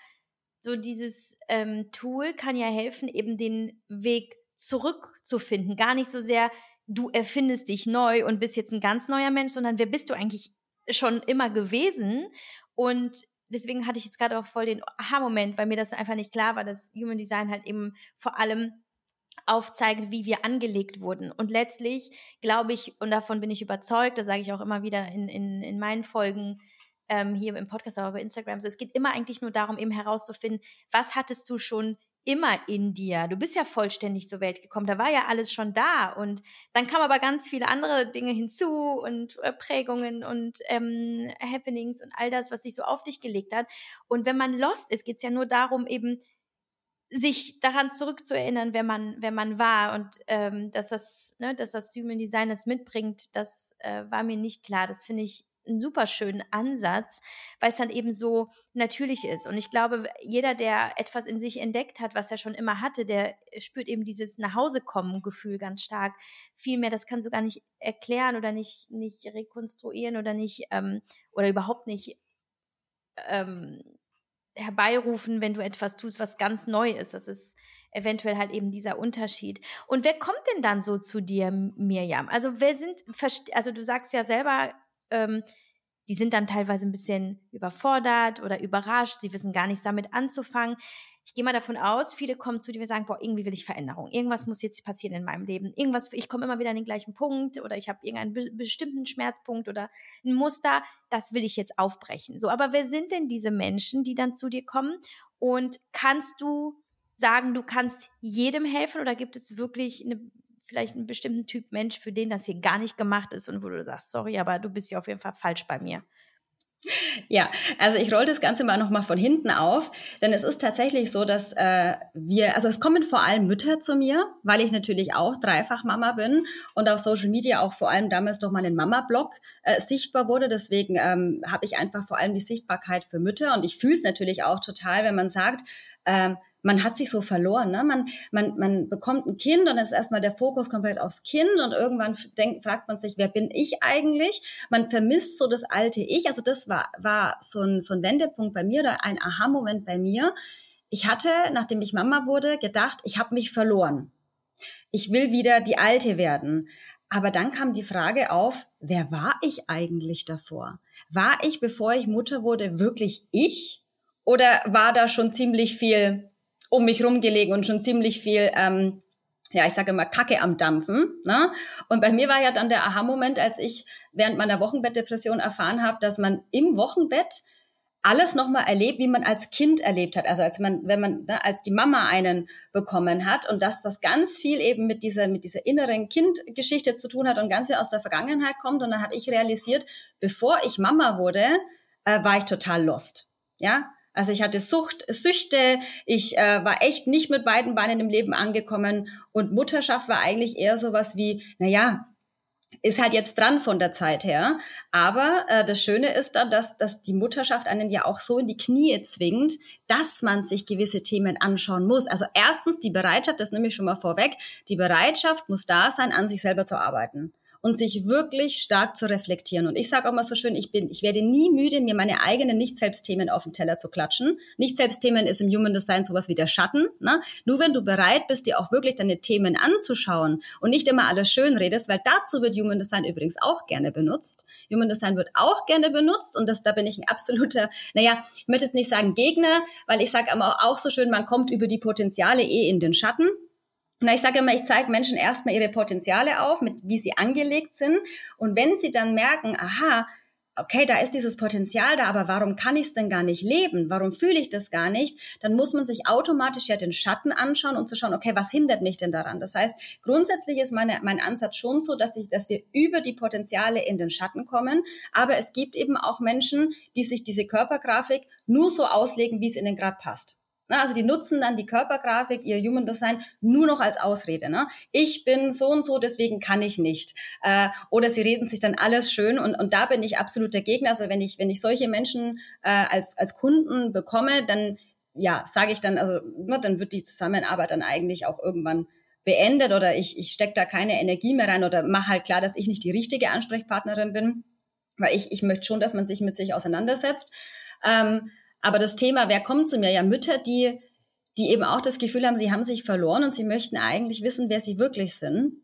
so dieses ähm, Tool kann ja helfen, eben den Weg zurückzufinden. Gar nicht so sehr du erfindest dich neu und bist jetzt ein ganz neuer Mensch, sondern wer bist du eigentlich schon immer gewesen? Und deswegen hatte ich jetzt gerade auch voll den Aha-Moment, weil mir das einfach nicht klar war, dass Human Design halt eben vor allem aufzeigt, wie wir angelegt wurden. Und letztlich glaube ich, und davon bin ich überzeugt, das sage ich auch immer wieder in, in, in meinen Folgen ähm, hier im Podcast, aber bei Instagram, so, es geht immer eigentlich nur darum, eben herauszufinden, was hattest du schon immer in dir. Du bist ja vollständig zur Welt gekommen. Da war ja alles schon da. Und dann kamen aber ganz viele andere Dinge hinzu und äh, Prägungen und ähm, Happenings und all das, was sich so auf dich gelegt hat. Und wenn man lost ist, geht es ja nur darum, eben sich daran zurückzuerinnern, wer man, wer man war und ähm, dass das, ne, dass das Human Design das mitbringt, das äh, war mir nicht klar. Das finde ich einen super schönen Ansatz, weil es dann eben so natürlich ist. Und ich glaube, jeder, der etwas in sich entdeckt hat, was er schon immer hatte, der spürt eben dieses Nachhausekommen-Gefühl ganz stark. Vielmehr, das kann sogar nicht erklären oder nicht, nicht rekonstruieren oder nicht, ähm, oder überhaupt nicht ähm, herbeirufen, wenn du etwas tust, was ganz neu ist. Das ist eventuell halt eben dieser Unterschied. Und wer kommt denn dann so zu dir, Mirjam? Also wer sind, also du sagst ja selber, ähm, die sind dann teilweise ein bisschen überfordert oder überrascht, sie wissen gar nichts damit anzufangen. Ich gehe mal davon aus, viele kommen zu dir und sagen, boah, irgendwie will ich Veränderung. Irgendwas muss jetzt passieren in meinem Leben. Irgendwas, ich komme immer wieder an den gleichen Punkt oder ich habe irgendeinen be bestimmten Schmerzpunkt oder ein Muster, das will ich jetzt aufbrechen. So, aber wer sind denn diese Menschen, die dann zu dir kommen? Und kannst du sagen, du kannst jedem helfen oder gibt es wirklich eine vielleicht einen bestimmten Typ Mensch, für den das hier gar nicht gemacht ist und wo du sagst, sorry, aber du bist ja auf jeden Fall falsch bei mir. Ja, also ich roll das Ganze mal nochmal von hinten auf, denn es ist tatsächlich so, dass äh, wir, also es kommen vor allem Mütter zu mir, weil ich natürlich auch dreifach Mama bin und auf Social Media auch vor allem damals durch meinen Mama-Blog äh, sichtbar wurde. Deswegen ähm, habe ich einfach vor allem die Sichtbarkeit für Mütter und ich fühle es natürlich auch total, wenn man sagt, ähm, man hat sich so verloren. Ne? Man, man, man bekommt ein Kind und dann ist erstmal der Fokus komplett aufs Kind und irgendwann denkt, fragt man sich, wer bin ich eigentlich? Man vermisst so das alte Ich. Also das war, war so, ein, so ein Wendepunkt bei mir oder ein Aha-Moment bei mir. Ich hatte, nachdem ich Mama wurde, gedacht, ich habe mich verloren. Ich will wieder die Alte werden. Aber dann kam die Frage auf, wer war ich eigentlich davor? War ich, bevor ich Mutter wurde, wirklich ich? Oder war da schon ziemlich viel um mich rumgelegen und schon ziemlich viel, ähm, ja, ich sage immer Kacke am Dampfen. Ne? Und bei mir war ja dann der Aha-Moment, als ich während meiner Wochenbettdepression erfahren habe, dass man im Wochenbett alles nochmal erlebt, wie man als Kind erlebt hat. Also als man, wenn man, ne, als die Mama einen bekommen hat und dass das ganz viel eben mit dieser, mit dieser inneren Kindgeschichte zu tun hat und ganz viel aus der Vergangenheit kommt. Und dann habe ich realisiert, bevor ich Mama wurde, äh, war ich total lost. Ja, also ich hatte Sucht, Süchte, ich äh, war echt nicht mit beiden Beinen im Leben angekommen und Mutterschaft war eigentlich eher sowas wie, na ja, ist halt jetzt dran von der Zeit her. Aber äh, das Schöne ist dann, dass, dass die Mutterschaft einen ja auch so in die Knie zwingt, dass man sich gewisse Themen anschauen muss. Also erstens die Bereitschaft, das nehme ich schon mal vorweg, die Bereitschaft muss da sein, an sich selber zu arbeiten und sich wirklich stark zu reflektieren. Und ich sage auch mal so schön, ich bin, ich werde nie müde, mir meine eigenen Nicht-Selbst-Themen auf den Teller zu klatschen. Nicht-Selbst-Themen ist im Human Design sowas wie der Schatten. Ne? Nur wenn du bereit bist, dir auch wirklich deine Themen anzuschauen und nicht immer alles schön redest, weil dazu wird Human Design übrigens auch gerne benutzt. Human Design wird auch gerne benutzt und das, da bin ich ein absoluter, naja, ich möchte jetzt nicht sagen Gegner, weil ich sage aber auch so schön, man kommt über die Potenziale eh in den Schatten. Na, ich sage immer, ich zeige Menschen erstmal ihre Potenziale auf, mit wie sie angelegt sind. Und wenn sie dann merken, aha, okay, da ist dieses Potenzial da, aber warum kann ich es denn gar nicht leben? Warum fühle ich das gar nicht? Dann muss man sich automatisch ja den Schatten anschauen und zu schauen, okay, was hindert mich denn daran? Das heißt, grundsätzlich ist meine, mein Ansatz schon so, dass ich, dass wir über die Potenziale in den Schatten kommen. Aber es gibt eben auch Menschen, die sich diese Körpergrafik nur so auslegen, wie es ihnen gerade passt. Also die nutzen dann die Körpergrafik, ihr Human Design nur noch als Ausrede. Ne? Ich bin so und so, deswegen kann ich nicht. Äh, oder sie reden sich dann alles schön und, und da bin ich absolut der Gegner. Also wenn ich, wenn ich solche Menschen äh, als, als Kunden bekomme, dann ja, sage ich dann, also ne, dann wird die Zusammenarbeit dann eigentlich auch irgendwann beendet oder ich, ich stecke da keine Energie mehr rein oder mache halt klar, dass ich nicht die richtige Ansprechpartnerin bin. Weil ich, ich möchte schon, dass man sich mit sich auseinandersetzt. Ähm, aber das Thema, wer kommt zu mir? Ja, Mütter, die, die eben auch das Gefühl haben, sie haben sich verloren und sie möchten eigentlich wissen, wer sie wirklich sind.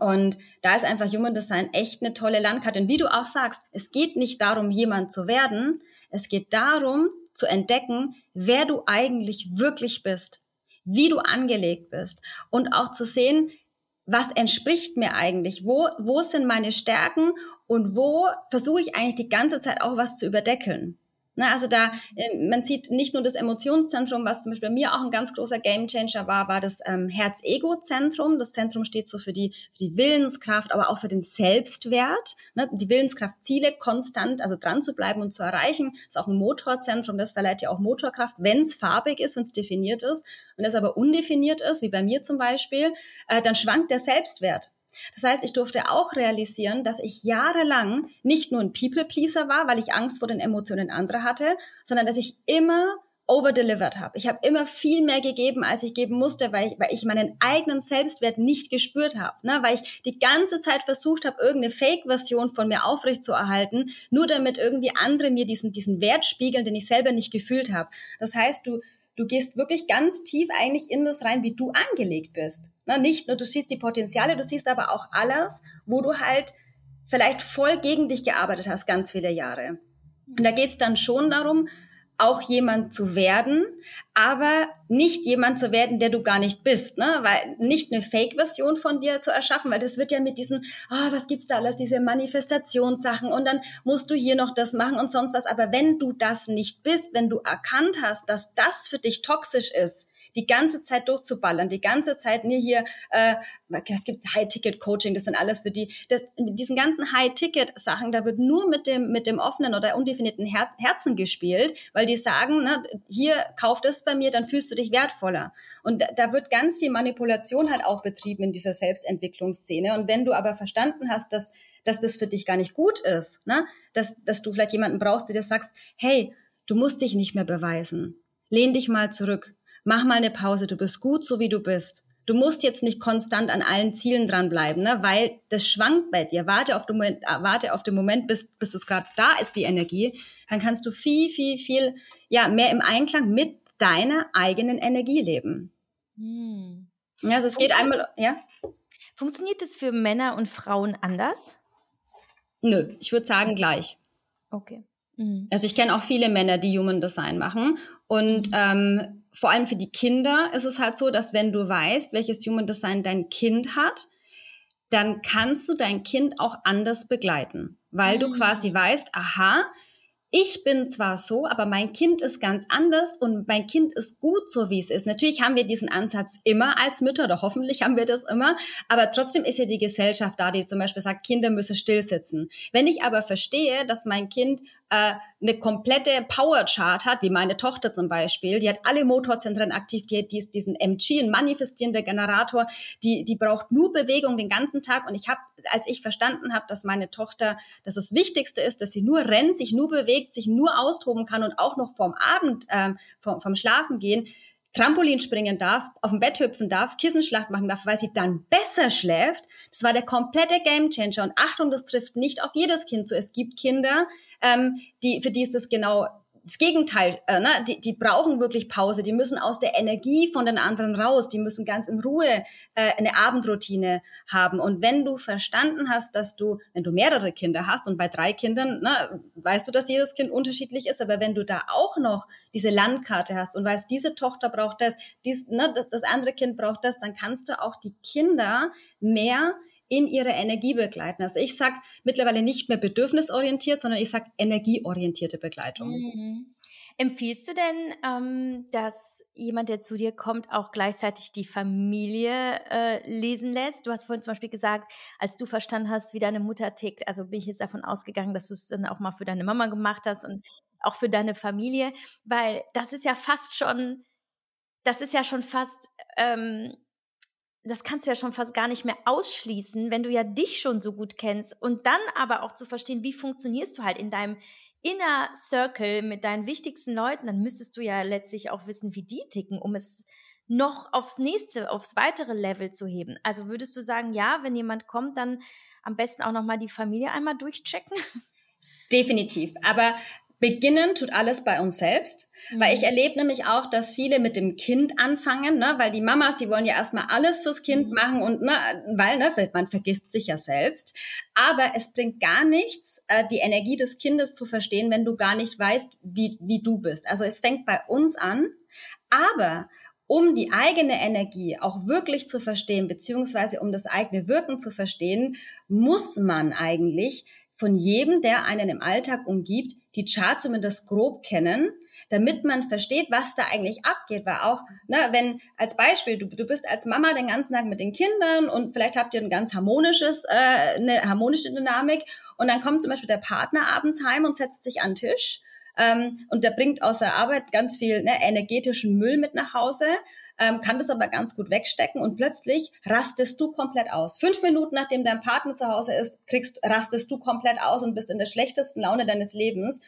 Und da ist einfach Human Design echt eine tolle Landkarte. Und wie du auch sagst, es geht nicht darum, jemand zu werden. Es geht darum, zu entdecken, wer du eigentlich wirklich bist, wie du angelegt bist und auch zu sehen, was entspricht mir eigentlich? Wo, wo sind meine Stärken und wo versuche ich eigentlich die ganze Zeit auch was zu überdeckeln? Ne, also da, äh, man sieht nicht nur das Emotionszentrum, was zum Beispiel bei mir auch ein ganz großer Gamechanger war, war das ähm, Herz-Ego-Zentrum. Das Zentrum steht so für die, für die Willenskraft, aber auch für den Selbstwert. Ne, die Willenskraft, Ziele konstant, also dran zu bleiben und zu erreichen. Ist auch ein Motorzentrum, das verleiht ja auch Motorkraft, wenn es farbig ist, wenn es definiert ist. Und das aber undefiniert ist, wie bei mir zum Beispiel, äh, dann schwankt der Selbstwert. Das heißt, ich durfte auch realisieren, dass ich jahrelang nicht nur ein People-Pleaser war, weil ich Angst vor den Emotionen anderer hatte, sondern dass ich immer overdelivered habe. Ich habe immer viel mehr gegeben, als ich geben musste, weil ich, weil ich meinen eigenen Selbstwert nicht gespürt habe. Ne? Weil ich die ganze Zeit versucht habe, irgendeine Fake-Version von mir aufrechtzuerhalten, nur damit irgendwie andere mir diesen, diesen Wert spiegeln, den ich selber nicht gefühlt habe. Das heißt, du, du gehst wirklich ganz tief eigentlich in das rein, wie du angelegt bist. Na, nicht nur, du siehst die Potenziale, du siehst aber auch alles, wo du halt vielleicht voll gegen dich gearbeitet hast, ganz viele Jahre. Und da geht's dann schon darum, auch jemand zu werden, aber nicht jemand zu werden, der du gar nicht bist, ne? Weil nicht eine Fake-Version von dir zu erschaffen, weil das wird ja mit diesen, oh, was gibt's da alles, diese Manifestationssachen und dann musst du hier noch das machen und sonst was. Aber wenn du das nicht bist, wenn du erkannt hast, dass das für dich toxisch ist, die ganze Zeit durchzuballern, die ganze Zeit mir hier, äh, es gibt High-Ticket-Coaching, das sind alles für die, das, mit diesen ganzen High-Ticket-Sachen, da wird nur mit dem, mit dem offenen oder undefinierten Her Herzen gespielt, weil die sagen, ne, hier, kauf das bei mir, dann fühlst du dich wertvoller. Und da, da wird ganz viel Manipulation halt auch betrieben in dieser Selbstentwicklungsszene. Und wenn du aber verstanden hast, dass, dass das für dich gar nicht gut ist, ne, dass, dass du vielleicht jemanden brauchst, der dir sagst, hey, du musst dich nicht mehr beweisen. Lehn dich mal zurück mach mal eine Pause, du bist gut, so wie du bist. Du musst jetzt nicht konstant an allen Zielen dranbleiben, ne? weil das schwankt bei dir. Warte auf den Moment, äh, warte auf den Moment bis, bis es gerade da ist, die Energie. Dann kannst du viel, viel, viel ja, mehr im Einklang mit deiner eigenen Energie leben. Hm. Ja, also es geht einmal, ja. Funktioniert das für Männer und Frauen anders? Nö, ich würde sagen gleich. Okay. Mhm. Also ich kenne auch viele Männer, die Human Design machen. Und mhm. ähm, vor allem für die Kinder ist es halt so, dass wenn du weißt, welches Human Design dein Kind hat, dann kannst du dein Kind auch anders begleiten, weil mhm. du quasi weißt, aha, ich bin zwar so, aber mein Kind ist ganz anders und mein Kind ist gut so, wie es ist. Natürlich haben wir diesen Ansatz immer als Mütter oder hoffentlich haben wir das immer, aber trotzdem ist ja die Gesellschaft da, die zum Beispiel sagt, Kinder müssen stillsitzen. Wenn ich aber verstehe, dass mein Kind äh, eine komplette Power-Chart hat, wie meine Tochter zum Beispiel, die hat alle Motorzentren aktiv, die hat diesen MG, ein manifestierender Generator, die, die braucht nur Bewegung den ganzen Tag und ich habe, als ich verstanden habe, dass meine Tochter, dass das Wichtigste ist, dass sie nur rennt, sich nur bewegt, sich nur austoben kann und auch noch vorm Abend, ähm, vom, vom Schlafen gehen, Trampolin springen darf, auf dem Bett hüpfen darf, Kissenschlacht machen darf, weil sie dann besser schläft. Das war der komplette Gamechanger. Und Achtung, das trifft nicht auf jedes Kind zu. Es gibt Kinder, ähm, die, für die ist das genau das Gegenteil, äh, ne? die, die brauchen wirklich Pause, die müssen aus der Energie von den anderen raus, die müssen ganz in Ruhe äh, eine Abendroutine haben. Und wenn du verstanden hast, dass du, wenn du mehrere Kinder hast und bei drei Kindern, ne, weißt du, dass jedes Kind unterschiedlich ist, aber wenn du da auch noch diese Landkarte hast und weißt, diese Tochter braucht das, dies, ne, das, das andere Kind braucht das, dann kannst du auch die Kinder mehr in ihre Energie begleiten. Also ich sag mittlerweile nicht mehr bedürfnisorientiert, sondern ich sag energieorientierte Begleitung. Mhm. Empfiehlst du denn, ähm, dass jemand, der zu dir kommt, auch gleichzeitig die Familie äh, lesen lässt? Du hast vorhin zum Beispiel gesagt, als du verstanden hast, wie deine Mutter tickt, also bin ich jetzt davon ausgegangen, dass du es dann auch mal für deine Mama gemacht hast und auch für deine Familie, weil das ist ja fast schon, das ist ja schon fast ähm, das kannst du ja schon fast gar nicht mehr ausschließen, wenn du ja dich schon so gut kennst und dann aber auch zu verstehen, wie funktionierst du halt in deinem Inner Circle mit deinen wichtigsten Leuten, dann müsstest du ja letztlich auch wissen, wie die ticken, um es noch aufs nächste, aufs weitere Level zu heben. Also würdest du sagen, ja, wenn jemand kommt, dann am besten auch noch mal die Familie einmal durchchecken? Definitiv. Aber beginnen tut alles bei uns selbst. Mhm. Weil ich erlebe nämlich auch, dass viele mit dem Kind anfangen, ne? weil die Mamas, die wollen ja erstmal alles fürs Kind mhm. machen und ne, weil ne, man vergisst sich ja selbst. Aber es bringt gar nichts, äh, die Energie des Kindes zu verstehen, wenn du gar nicht weißt, wie, wie du bist. Also es fängt bei uns an, aber um die eigene Energie auch wirklich zu verstehen, beziehungsweise um das eigene Wirken zu verstehen, muss man eigentlich von jedem, der einen im Alltag umgibt, die Chart zumindest grob kennen, damit man versteht, was da eigentlich abgeht. Weil auch, ne, wenn als Beispiel, du, du bist als Mama den ganzen Tag mit den Kindern und vielleicht habt ihr ein ganz harmonisches, äh, eine harmonische Dynamik und dann kommt zum Beispiel der Partner abends heim und setzt sich an den Tisch ähm, und der bringt aus der Arbeit ganz viel ne, energetischen Müll mit nach Hause ähm, kann das aber ganz gut wegstecken und plötzlich rastest du komplett aus. Fünf Minuten nachdem dein Partner zu Hause ist, kriegst, rastest du komplett aus und bist in der schlechtesten Laune deines Lebens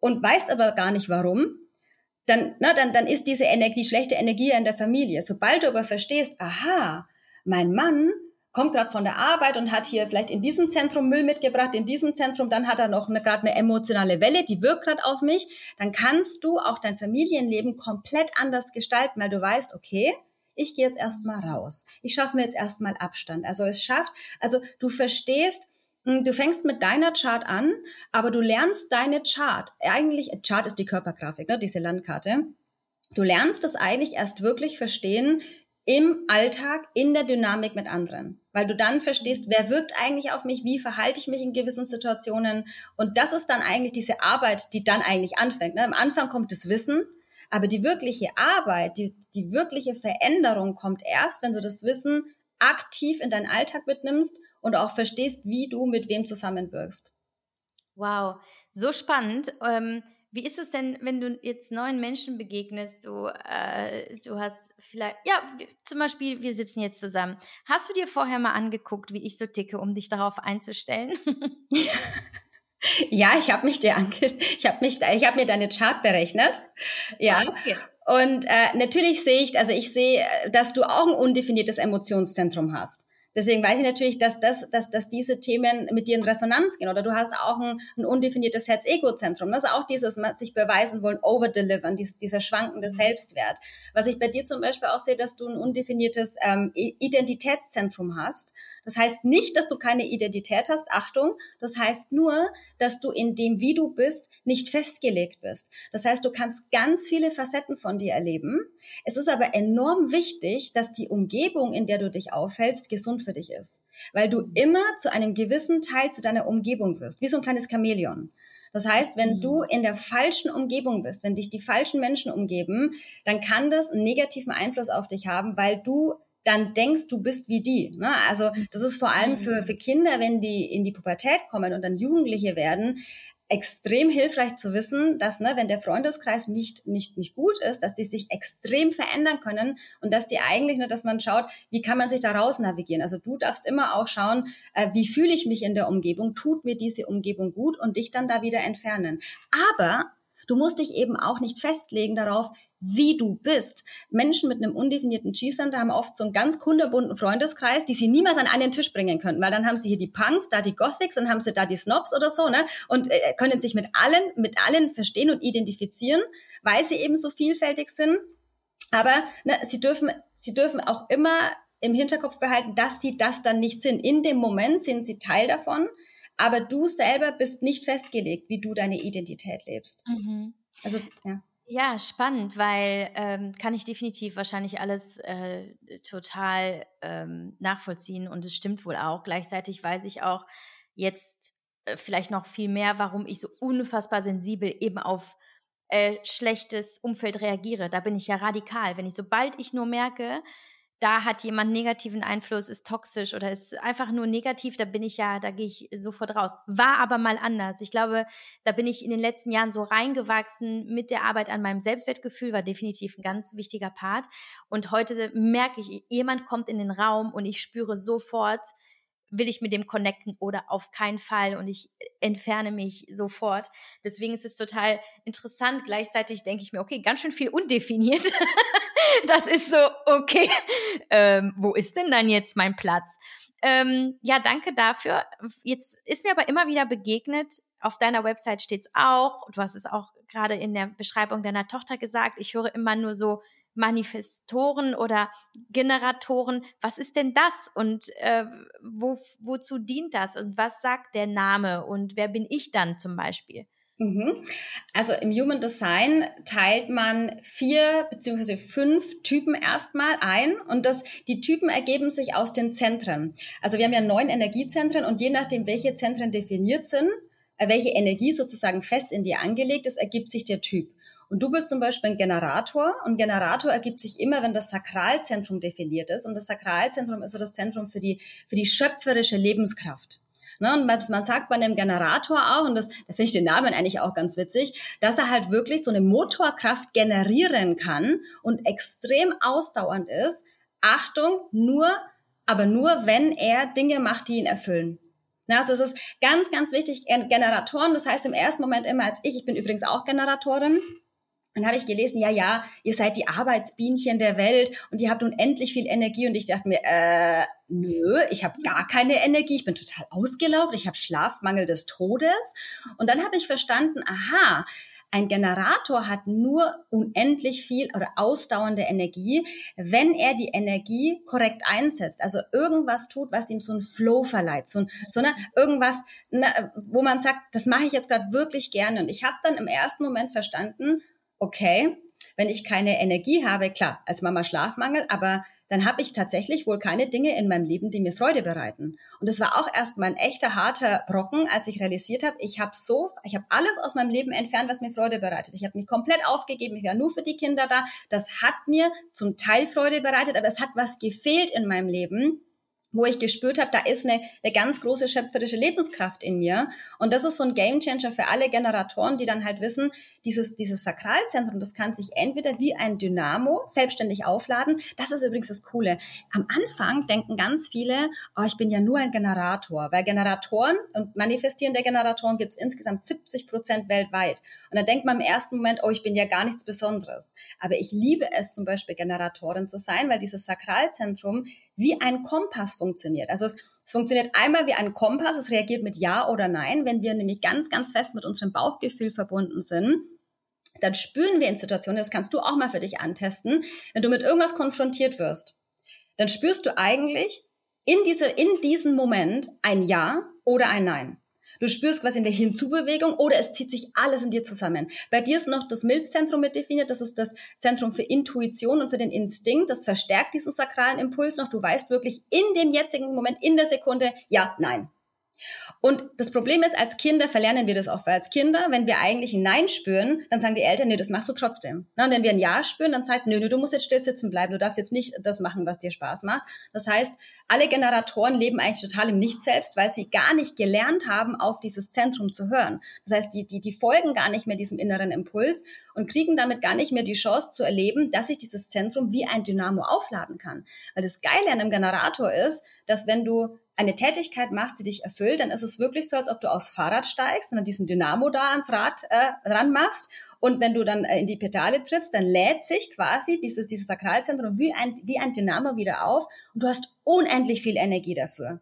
und weißt aber gar nicht warum. Dann, na, dann, dann ist diese Energie, die schlechte Energie in der Familie. Sobald du aber verstehst, aha, mein Mann kommt gerade von der Arbeit und hat hier vielleicht in diesem Zentrum Müll mitgebracht, in diesem Zentrum, dann hat er noch gerade eine emotionale Welle, die wirkt gerade auf mich, dann kannst du auch dein Familienleben komplett anders gestalten, weil du weißt, okay, ich gehe jetzt erstmal raus. Ich schaffe mir jetzt erstmal Abstand. Also es schafft, also du verstehst, hm, Du fängst mit deiner Chart an, aber du lernst deine Chart. Eigentlich, Chart ist die Körpergrafik, ne, diese Landkarte. Du lernst das eigentlich erst wirklich verstehen, im Alltag, in der Dynamik mit anderen. Weil du dann verstehst, wer wirkt eigentlich auf mich, wie verhalte ich mich in gewissen Situationen. Und das ist dann eigentlich diese Arbeit, die dann eigentlich anfängt. Ne? Am Anfang kommt das Wissen, aber die wirkliche Arbeit, die, die wirkliche Veränderung kommt erst, wenn du das Wissen aktiv in deinen Alltag mitnimmst und auch verstehst, wie du mit wem zusammenwirkst. Wow, so spannend. Ähm wie ist es denn, wenn du jetzt neuen Menschen begegnest? Du, äh, du hast vielleicht, ja, zum Beispiel, wir sitzen jetzt zusammen. Hast du dir vorher mal angeguckt, wie ich so ticke, um dich darauf einzustellen? ja, ich habe mich dir ange ich habe mich, ich habe mir deine Chart berechnet. Ja. Ah, okay. Und äh, natürlich sehe ich, also ich sehe, dass du auch ein undefiniertes Emotionszentrum hast. Deswegen weiß ich natürlich, dass, das, dass, dass diese Themen mit dir in Resonanz gehen. Oder du hast auch ein, ein undefiniertes Herz-Ego-Zentrum. Das ist auch dieses sich beweisen wollen, overdelivern, dies, dieser schwankende mhm. Selbstwert. Was ich bei dir zum Beispiel auch sehe, dass du ein undefiniertes ähm, Identitätszentrum hast. Das heißt nicht, dass du keine Identität hast. Achtung, das heißt nur, dass du in dem, wie du bist, nicht festgelegt bist. Das heißt, du kannst ganz viele Facetten von dir erleben. Es ist aber enorm wichtig, dass die Umgebung, in der du dich aufhältst, gesund für dich ist. Weil du immer zu einem gewissen Teil zu deiner Umgebung wirst, wie so ein kleines Chamäleon. Das heißt, wenn du mhm. in der falschen Umgebung bist, wenn dich die falschen Menschen umgeben, dann kann das einen negativen Einfluss auf dich haben, weil du dann denkst, du bist wie die. Ne? Also das ist vor allem für, mhm. für Kinder, wenn die in die Pubertät kommen und dann Jugendliche werden, extrem hilfreich zu wissen, dass, ne, wenn der Freundeskreis nicht, nicht, nicht gut ist, dass die sich extrem verändern können und dass die eigentlich, ne, dass man schaut, wie kann man sich da raus navigieren. Also du darfst immer auch schauen, äh, wie fühle ich mich in der Umgebung, tut mir diese Umgebung gut und dich dann da wieder entfernen. Aber du musst dich eben auch nicht festlegen darauf, wie du bist. Menschen mit einem undefinierten G-Center haben oft so einen ganz kunderbunten Freundeskreis, die sie niemals an einen Tisch bringen könnten, weil dann haben sie hier die Punks, da die Gothics, dann haben sie da die Snobs oder so, ne? Und äh, können sich mit allen, mit allen verstehen und identifizieren, weil sie eben so vielfältig sind. Aber ne, sie dürfen, sie dürfen auch immer im Hinterkopf behalten, dass sie das dann nicht sind. In dem Moment sind sie Teil davon, aber du selber bist nicht festgelegt, wie du deine Identität lebst. Mhm. Also, ja. Ja, spannend, weil ähm, kann ich definitiv wahrscheinlich alles äh, total ähm, nachvollziehen und es stimmt wohl auch. Gleichzeitig weiß ich auch jetzt äh, vielleicht noch viel mehr, warum ich so unfassbar sensibel eben auf äh, schlechtes Umfeld reagiere. Da bin ich ja radikal. Wenn ich, sobald ich nur merke, da hat jemand negativen Einfluss, ist toxisch oder ist einfach nur negativ, da bin ich ja, da gehe ich sofort raus. War aber mal anders. Ich glaube, da bin ich in den letzten Jahren so reingewachsen mit der Arbeit an meinem Selbstwertgefühl, war definitiv ein ganz wichtiger Part. Und heute merke ich, jemand kommt in den Raum und ich spüre sofort, will ich mit dem connecten oder auf keinen Fall und ich entferne mich sofort. Deswegen ist es total interessant. Gleichzeitig denke ich mir, okay, ganz schön viel undefiniert. das ist so, okay, ähm, wo ist denn dann jetzt mein Platz? Ähm, ja, danke dafür. Jetzt ist mir aber immer wieder begegnet, auf deiner Website steht's auch. Du hast es auch gerade in der Beschreibung deiner Tochter gesagt. Ich höre immer nur so Manifestoren oder Generatoren. Was ist denn das und äh, wo, wozu dient das und was sagt der Name und wer bin ich dann zum Beispiel? Mhm. Also im Human Design teilt man vier beziehungsweise fünf Typen erstmal ein und das, die Typen ergeben sich aus den Zentren. Also wir haben ja neun Energiezentren und je nachdem, welche Zentren definiert sind, äh, welche Energie sozusagen fest in dir angelegt ist, ergibt sich der Typ. Und du bist zum Beispiel ein Generator und Generator ergibt sich immer, wenn das Sakralzentrum definiert ist. Und das Sakralzentrum ist so das Zentrum für die, für die schöpferische Lebenskraft. Ne, und man sagt bei einem Generator auch, und das, da finde ich den Namen eigentlich auch ganz witzig, dass er halt wirklich so eine Motorkraft generieren kann und extrem ausdauernd ist. Achtung, nur, aber nur, wenn er Dinge macht, die ihn erfüllen. Na, also es ist ganz, ganz wichtig, Generatoren, das heißt im ersten Moment immer als ich, ich bin übrigens auch Generatorin, dann habe ich gelesen, ja, ja, ihr seid die Arbeitsbienchen der Welt und ihr habt unendlich viel Energie. Und ich dachte mir, äh, nö, ich habe gar keine Energie, ich bin total ausgelaugt, ich habe Schlafmangel des Todes. Und dann habe ich verstanden, aha, ein Generator hat nur unendlich viel oder ausdauernde Energie, wenn er die Energie korrekt einsetzt. Also irgendwas tut, was ihm so einen Flow verleiht, so, ein, so eine, irgendwas, na, wo man sagt, das mache ich jetzt gerade wirklich gerne. Und ich habe dann im ersten Moment verstanden, okay, wenn ich keine Energie habe, klar, als Mama Schlafmangel, aber dann habe ich tatsächlich wohl keine Dinge in meinem Leben, die mir Freude bereiten. Und es war auch erst mal ein echter harter Brocken, als ich realisiert habe, ich habe so, ich habe alles aus meinem Leben entfernt, was mir Freude bereitet. Ich habe mich komplett aufgegeben, ich war nur für die Kinder da. Das hat mir zum Teil Freude bereitet, aber es hat was gefehlt in meinem Leben, wo ich gespürt habe, da ist eine, eine ganz große schöpferische Lebenskraft in mir. Und das ist so ein Gamechanger für alle Generatoren, die dann halt wissen, dieses, dieses Sakralzentrum, das kann sich entweder wie ein Dynamo selbstständig aufladen. Das ist übrigens das Coole. Am Anfang denken ganz viele, oh, ich bin ja nur ein Generator, weil Generatoren und manifestierende Generatoren gibt es insgesamt 70 Prozent weltweit. Und dann denkt man im ersten Moment, oh, ich bin ja gar nichts Besonderes. Aber ich liebe es zum Beispiel Generatorin zu sein, weil dieses Sakralzentrum wie ein Kompass funktioniert. Also es, es funktioniert einmal wie ein Kompass, es reagiert mit Ja oder Nein. Wenn wir nämlich ganz, ganz fest mit unserem Bauchgefühl verbunden sind, dann spüren wir in Situationen, das kannst du auch mal für dich antesten, wenn du mit irgendwas konfrontiert wirst, dann spürst du eigentlich in, diese, in diesem Moment ein Ja oder ein Nein. Du spürst quasi in der Hinzubewegung oder es zieht sich alles in dir zusammen. Bei dir ist noch das Milzzentrum mit definiert. Das ist das Zentrum für Intuition und für den Instinkt. Das verstärkt diesen sakralen Impuls noch. Du weißt wirklich in dem jetzigen Moment, in der Sekunde, ja, nein. Und das Problem ist, als Kinder verlernen wir das oft, weil als Kinder, wenn wir eigentlich ein Nein spüren, dann sagen die Eltern, nee, das machst du trotzdem. und wenn wir ein Ja spüren, dann sagt, nö, nö, du musst jetzt still sitzen bleiben, du darfst jetzt nicht das machen, was dir Spaß macht. Das heißt, alle Generatoren leben eigentlich total im Nicht-Selbst, weil sie gar nicht gelernt haben, auf dieses Zentrum zu hören. Das heißt, die, die, die folgen gar nicht mehr diesem inneren Impuls und kriegen damit gar nicht mehr die Chance zu erleben, dass sich dieses Zentrum wie ein Dynamo aufladen kann. Weil das Geile an einem Generator ist, dass wenn du eine Tätigkeit machst, die dich erfüllt, dann ist es wirklich so, als ob du aufs Fahrrad steigst und dann diesen Dynamo da ans Rad äh, ran machst. Und wenn du dann äh, in die Pedale trittst, dann lädt sich quasi dieses, dieses Sakralzentrum wie ein, wie ein Dynamo wieder auf und du hast unendlich viel Energie dafür.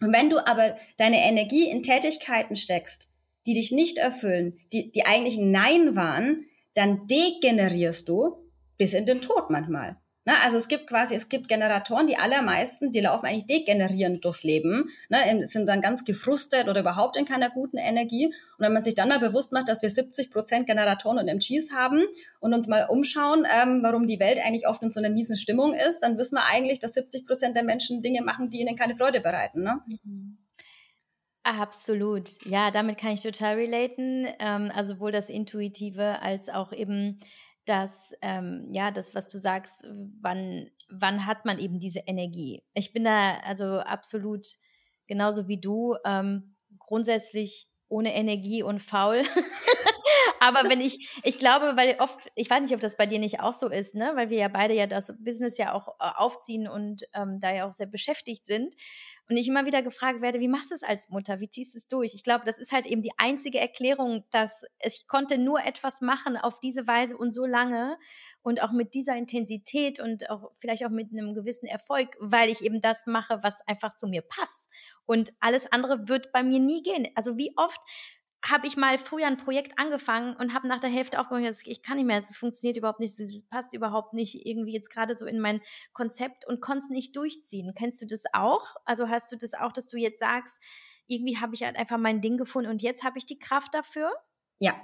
Und wenn du aber deine Energie in Tätigkeiten steckst, die dich nicht erfüllen, die, die eigentlich Nein waren, dann degenerierst du bis in den Tod manchmal. Na, also es gibt quasi, es gibt Generatoren, die allermeisten, die laufen eigentlich degenerierend durchs Leben, ne, sind dann ganz gefrustet oder überhaupt in keiner guten Energie. Und wenn man sich dann mal bewusst macht, dass wir 70 Prozent Generatoren und MGs haben und uns mal umschauen, ähm, warum die Welt eigentlich oft in so einer miesen Stimmung ist, dann wissen wir eigentlich, dass 70 Prozent der Menschen Dinge machen, die ihnen keine Freude bereiten. Ne? Mhm. Absolut. Ja, damit kann ich total relaten. Ähm, also sowohl das Intuitive als auch eben dass, ähm, ja, das, was du sagst, wann, wann hat man eben diese Energie? Ich bin da also absolut genauso wie du, ähm, grundsätzlich ohne Energie und faul. Aber wenn ich, ich glaube, weil oft, ich weiß nicht, ob das bei dir nicht auch so ist, ne, weil wir ja beide ja das Business ja auch äh, aufziehen und ähm, da ja auch sehr beschäftigt sind. Und ich immer wieder gefragt werde, wie machst du es als Mutter? Wie ziehst du es durch? Ich glaube, das ist halt eben die einzige Erklärung, dass ich konnte nur etwas machen auf diese Weise und so lange und auch mit dieser Intensität und auch vielleicht auch mit einem gewissen Erfolg, weil ich eben das mache, was einfach zu mir passt. Und alles andere wird bei mir nie gehen. Also wie oft habe ich mal früher ein Projekt angefangen und habe nach der Hälfte aufgehört, ich kann nicht mehr, es funktioniert überhaupt nicht, es passt überhaupt nicht irgendwie jetzt gerade so in mein Konzept und konnte es nicht durchziehen. Kennst du das auch? Also hast du das auch, dass du jetzt sagst, irgendwie habe ich halt einfach mein Ding gefunden und jetzt habe ich die Kraft dafür? Ja,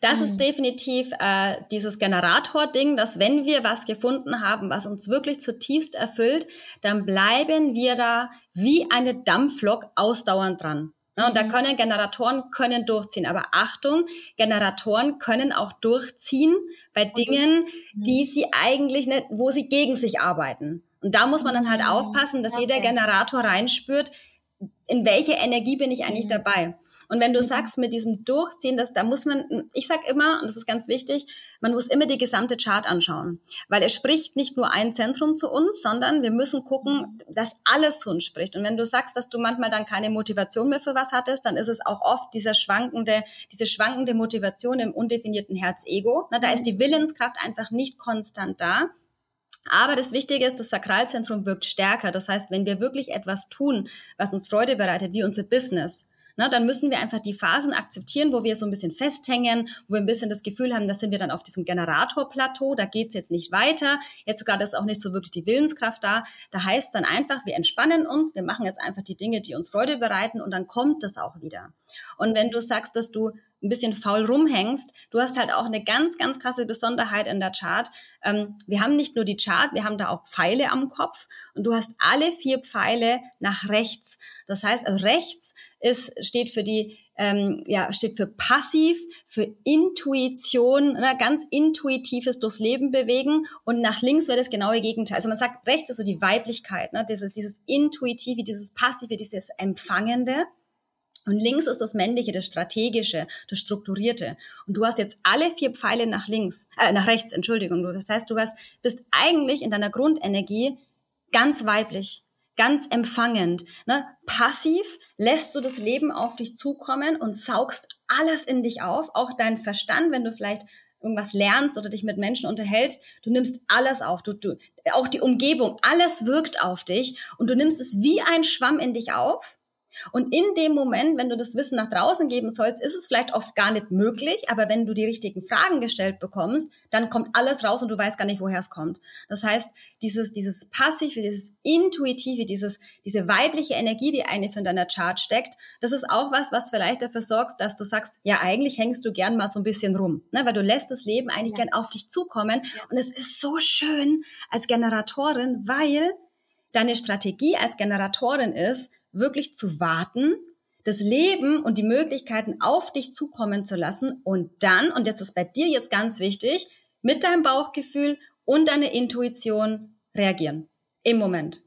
das mhm. ist definitiv äh, dieses Generator-Ding, dass wenn wir was gefunden haben, was uns wirklich zutiefst erfüllt, dann bleiben wir da wie eine Dampflok ausdauernd dran. Ne, und da mhm. können Generatoren können durchziehen. Aber Achtung, Generatoren können auch durchziehen bei Dingen, mhm. die sie eigentlich nicht, wo sie gegen sich arbeiten. Und da muss man dann halt aufpassen, dass jeder Generator reinspürt, in welche Energie bin ich eigentlich dabei. Und wenn du mhm. sagst, mit diesem Durchziehen, das, da muss man, ich sag immer, und das ist ganz wichtig, man muss immer die gesamte Chart anschauen. Weil es spricht nicht nur ein Zentrum zu uns, sondern wir müssen gucken, dass alles zu uns spricht. Und wenn du sagst, dass du manchmal dann keine Motivation mehr für was hattest, dann ist es auch oft dieser schwankende, diese schwankende Motivation im undefinierten Herz-Ego. Da ist die Willenskraft einfach nicht konstant da. Aber das Wichtige ist, das Sakralzentrum wirkt stärker. Das heißt, wenn wir wirklich etwas tun, was uns Freude bereitet, wie unser Business, na, dann müssen wir einfach die Phasen akzeptieren, wo wir so ein bisschen festhängen, wo wir ein bisschen das Gefühl haben, da sind wir dann auf diesem Generatorplateau, da geht's jetzt nicht weiter. Jetzt gerade ist auch nicht so wirklich die Willenskraft da. Da heißt dann einfach, wir entspannen uns, wir machen jetzt einfach die Dinge, die uns Freude bereiten und dann kommt das auch wieder. Und wenn du sagst, dass du ein bisschen faul rumhängst, du hast halt auch eine ganz, ganz krasse Besonderheit in der Chart. Ähm, wir haben nicht nur die Chart, wir haben da auch Pfeile am Kopf und du hast alle vier Pfeile nach rechts. Das heißt, also rechts ist, steht für die, ähm, ja, steht für passiv, für Intuition, ne, ganz intuitives durchs Leben bewegen und nach links wäre das genaue Gegenteil. Also man sagt, rechts ist so die Weiblichkeit, ne, dieses, dieses Intuitive, dieses Passive, dieses Empfangende. Und links ist das Männliche, das Strategische, das Strukturierte. Und du hast jetzt alle vier Pfeile nach links, äh, nach rechts, Entschuldigung. Das heißt, du hast, bist eigentlich in deiner Grundenergie ganz weiblich, ganz empfangend. Ne? Passiv lässt du das Leben auf dich zukommen und saugst alles in dich auf, auch dein Verstand, wenn du vielleicht irgendwas lernst oder dich mit Menschen unterhältst, du nimmst alles auf, du, du, auch die Umgebung, alles wirkt auf dich und du nimmst es wie ein Schwamm in dich auf und in dem Moment, wenn du das Wissen nach draußen geben sollst, ist es vielleicht oft gar nicht möglich, aber wenn du die richtigen Fragen gestellt bekommst, dann kommt alles raus und du weißt gar nicht, woher es kommt. Das heißt, dieses, dieses passive, dieses intuitive, dieses, diese weibliche Energie, die eigentlich so in deiner Chart steckt, das ist auch was, was vielleicht dafür sorgt, dass du sagst, ja, eigentlich hängst du gern mal so ein bisschen rum, ne? weil du lässt das Leben eigentlich ja. gern auf dich zukommen. Ja. Und es ist so schön als Generatorin, weil deine Strategie als Generatorin ist, wirklich zu warten, das Leben und die Möglichkeiten auf dich zukommen zu lassen und dann, und jetzt ist bei dir jetzt ganz wichtig, mit deinem Bauchgefühl und deiner Intuition reagieren. Im Moment.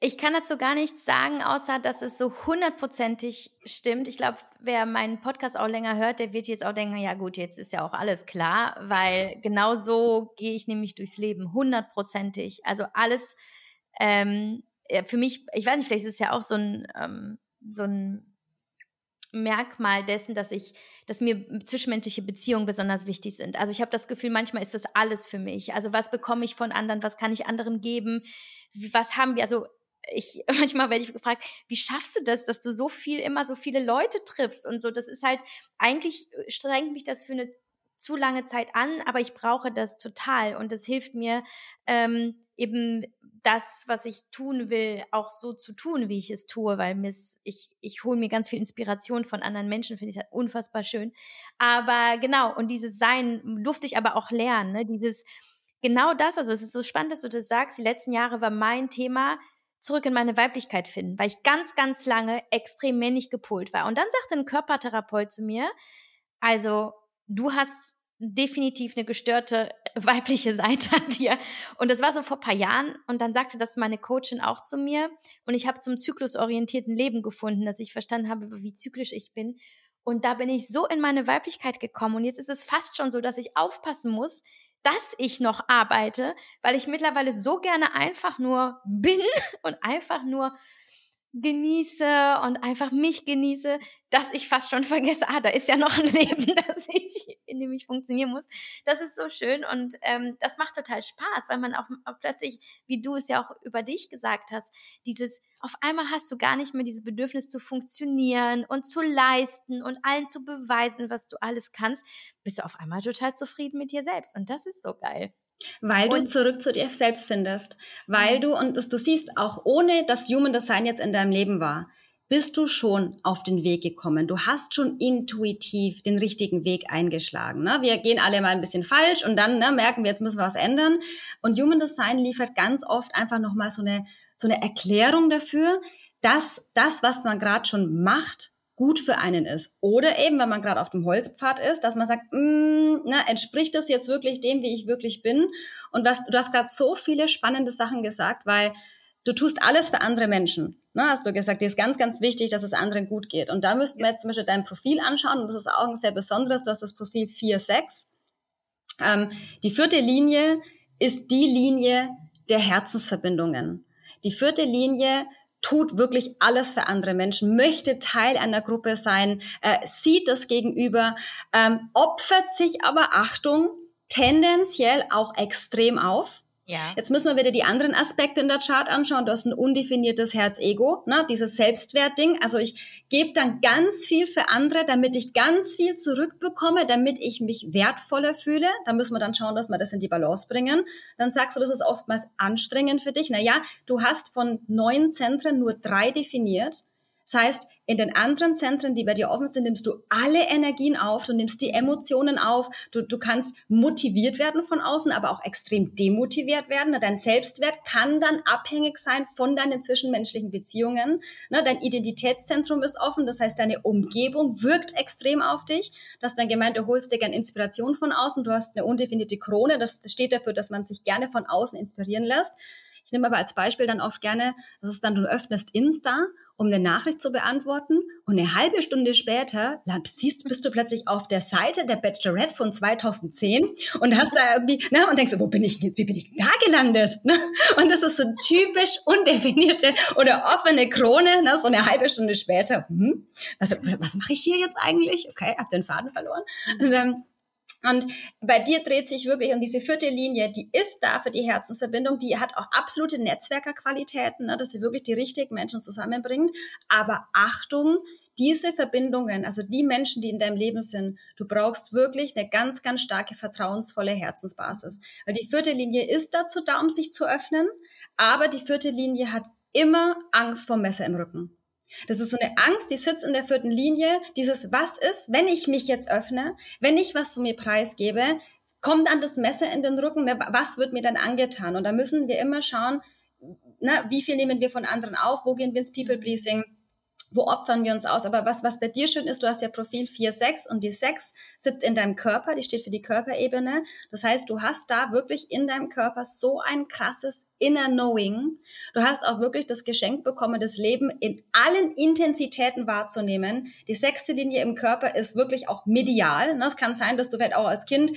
Ich kann dazu gar nichts sagen, außer dass es so hundertprozentig stimmt. Ich glaube, wer meinen Podcast auch länger hört, der wird jetzt auch denken, ja gut, jetzt ist ja auch alles klar, weil genau so gehe ich nämlich durchs Leben, hundertprozentig. Also alles ähm, für mich, ich weiß nicht, vielleicht ist es ja auch so ein, ähm, so ein Merkmal dessen, dass ich, dass mir zwischenmenschliche Beziehungen besonders wichtig sind. Also ich habe das Gefühl, manchmal ist das alles für mich. Also was bekomme ich von anderen, was kann ich anderen geben, was haben wir, also ich, manchmal werde ich gefragt, wie schaffst du das, dass du so viel, immer so viele Leute triffst und so. Das ist halt, eigentlich strengt mich das für eine zu lange Zeit an, aber ich brauche das total und das hilft mir, ähm, eben das, was ich tun will, auch so zu tun, wie ich es tue, weil miss, ich, ich hole mir ganz viel Inspiration von anderen Menschen, finde ich halt unfassbar schön. Aber genau, und dieses Sein durfte ich aber auch lernen, ne? dieses, genau das, also es ist so spannend, dass du das sagst, die letzten Jahre war mein Thema, zurück in meine Weiblichkeit finden, weil ich ganz, ganz lange extrem männlich gepolt war. Und dann sagte ein Körpertherapeut zu mir, also du hast definitiv eine gestörte weibliche Seite an dir. Und das war so vor paar Jahren. Und dann sagte das meine Coachin auch zu mir. Und ich habe zum zyklusorientierten Leben gefunden, dass ich verstanden habe, wie zyklisch ich bin. Und da bin ich so in meine Weiblichkeit gekommen. Und jetzt ist es fast schon so, dass ich aufpassen muss, dass ich noch arbeite, weil ich mittlerweile so gerne einfach nur bin und einfach nur genieße und einfach mich genieße, dass ich fast schon vergesse, ah, da ist ja noch ein Leben, das ich, in dem ich funktionieren muss. Das ist so schön und ähm, das macht total Spaß, weil man auch, auch plötzlich, wie du es ja auch über dich gesagt hast, dieses, auf einmal hast du gar nicht mehr dieses Bedürfnis zu funktionieren und zu leisten und allen zu beweisen, was du alles kannst, bist du auf einmal total zufrieden mit dir selbst und das ist so geil. Weil und, du zurück zu dir selbst findest. Weil du, und du siehst auch, ohne dass Human Design jetzt in deinem Leben war, bist du schon auf den Weg gekommen. Du hast schon intuitiv den richtigen Weg eingeschlagen. Ne? Wir gehen alle mal ein bisschen falsch und dann ne, merken wir, jetzt müssen wir was ändern. Und Human Design liefert ganz oft einfach nochmal so eine, so eine Erklärung dafür, dass das, was man gerade schon macht, gut für einen ist. Oder eben, wenn man gerade auf dem Holzpfad ist, dass man sagt, mm, na, entspricht das jetzt wirklich dem, wie ich wirklich bin? Und was, du hast gerade so viele spannende Sachen gesagt, weil du tust alles für andere Menschen. Ne, hast du gesagt, dir ist ganz, ganz wichtig, dass es anderen gut geht. Und da müssten wir jetzt zum Beispiel dein Profil anschauen. Und das ist auch ein sehr besonderes. Du hast das Profil 4-6. Ähm, die vierte Linie ist die Linie der Herzensverbindungen. Die vierte Linie tut wirklich alles für andere Menschen, möchte Teil einer Gruppe sein, äh, sieht das Gegenüber, ähm, opfert sich aber, Achtung, tendenziell auch extrem auf. Ja. Jetzt müssen wir wieder die anderen Aspekte in der Chart anschauen. Du hast ein undefiniertes Herz-Ego, ne? dieses Selbstwertding. Also ich gebe dann ganz viel für andere, damit ich ganz viel zurückbekomme, damit ich mich wertvoller fühle. Da müssen wir dann schauen, dass wir das in die Balance bringen. Dann sagst du, das ist oftmals anstrengend für dich. Naja, du hast von neun Zentren nur drei definiert. Das heißt, in den anderen Zentren, die bei dir offen sind, nimmst du alle Energien auf, du nimmst die Emotionen auf, du, du kannst motiviert werden von außen, aber auch extrem demotiviert werden. Dein Selbstwert kann dann abhängig sein von deinen zwischenmenschlichen Beziehungen. Dein Identitätszentrum ist offen, das heißt, deine Umgebung wirkt extrem auf dich. Das dann gemeint, du holst dir gerne Inspiration von außen, du hast eine undefinierte Krone, das steht dafür, dass man sich gerne von außen inspirieren lässt. Ich nehme aber als Beispiel dann oft gerne, das ist dann, du öffnest Insta um eine Nachricht zu beantworten und eine halbe Stunde später siehst, bist du plötzlich auf der Seite der Bachelorette von 2010 und hast da irgendwie, na, und denkst, wo bin ich, wie bin ich da gelandet? Ne? Und das ist so typisch undefinierte oder offene Krone, ne? so eine halbe Stunde später. Hm, was, was mache ich hier jetzt eigentlich? Okay, hab den Faden verloren. Und, ähm, und bei dir dreht sich wirklich um diese vierte Linie, die ist da für die Herzensverbindung, die hat auch absolute Netzwerkerqualitäten, ne, dass sie wirklich die richtigen Menschen zusammenbringt. Aber Achtung, diese Verbindungen, also die Menschen, die in deinem Leben sind, du brauchst wirklich eine ganz, ganz starke, vertrauensvolle Herzensbasis. Weil die vierte Linie ist dazu da, um sich zu öffnen, aber die vierte Linie hat immer Angst vor Messer im Rücken. Das ist so eine Angst, die sitzt in der vierten Linie. Dieses, was ist, wenn ich mich jetzt öffne, wenn ich was von mir preisgebe, kommt dann das Messer in den Rücken, ne, was wird mir dann angetan? Und da müssen wir immer schauen, na, wie viel nehmen wir von anderen auf, wo gehen wir ins People-Pleasing, wo opfern wir uns aus? Aber was, was bei dir schön ist, du hast ja Profil 4, 6 und die 6 sitzt in deinem Körper, die steht für die Körperebene. Das heißt, du hast da wirklich in deinem Körper so ein krasses Inner Knowing. Du hast auch wirklich das Geschenk bekommen, das Leben in allen Intensitäten wahrzunehmen. Die sechste Linie im Körper ist wirklich auch medial. Es kann sein, dass du vielleicht auch als Kind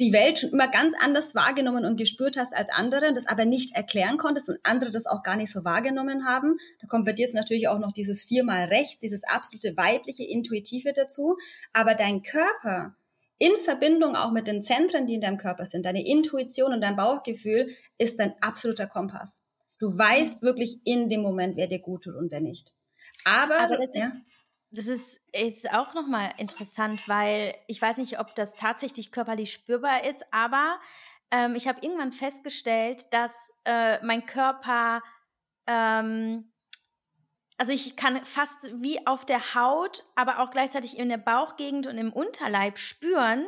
die Welt schon immer ganz anders wahrgenommen und gespürt hast als andere, das aber nicht erklären konntest und andere das auch gar nicht so wahrgenommen haben. Da kommt bei dir jetzt natürlich auch noch dieses viermal rechts, dieses absolute weibliche, intuitive dazu. Aber dein Körper in Verbindung auch mit den Zentren, die in deinem Körper sind, deine Intuition und dein Bauchgefühl ist dein absoluter Kompass. Du weißt wirklich in dem Moment, wer dir gut tut und wer nicht. Aber, aber das, ja. ist, das ist jetzt auch nochmal interessant, weil ich weiß nicht, ob das tatsächlich körperlich spürbar ist, aber ähm, ich habe irgendwann festgestellt, dass äh, mein Körper, ähm, also ich kann fast wie auf der Haut, aber auch gleichzeitig in der Bauchgegend und im Unterleib spüren,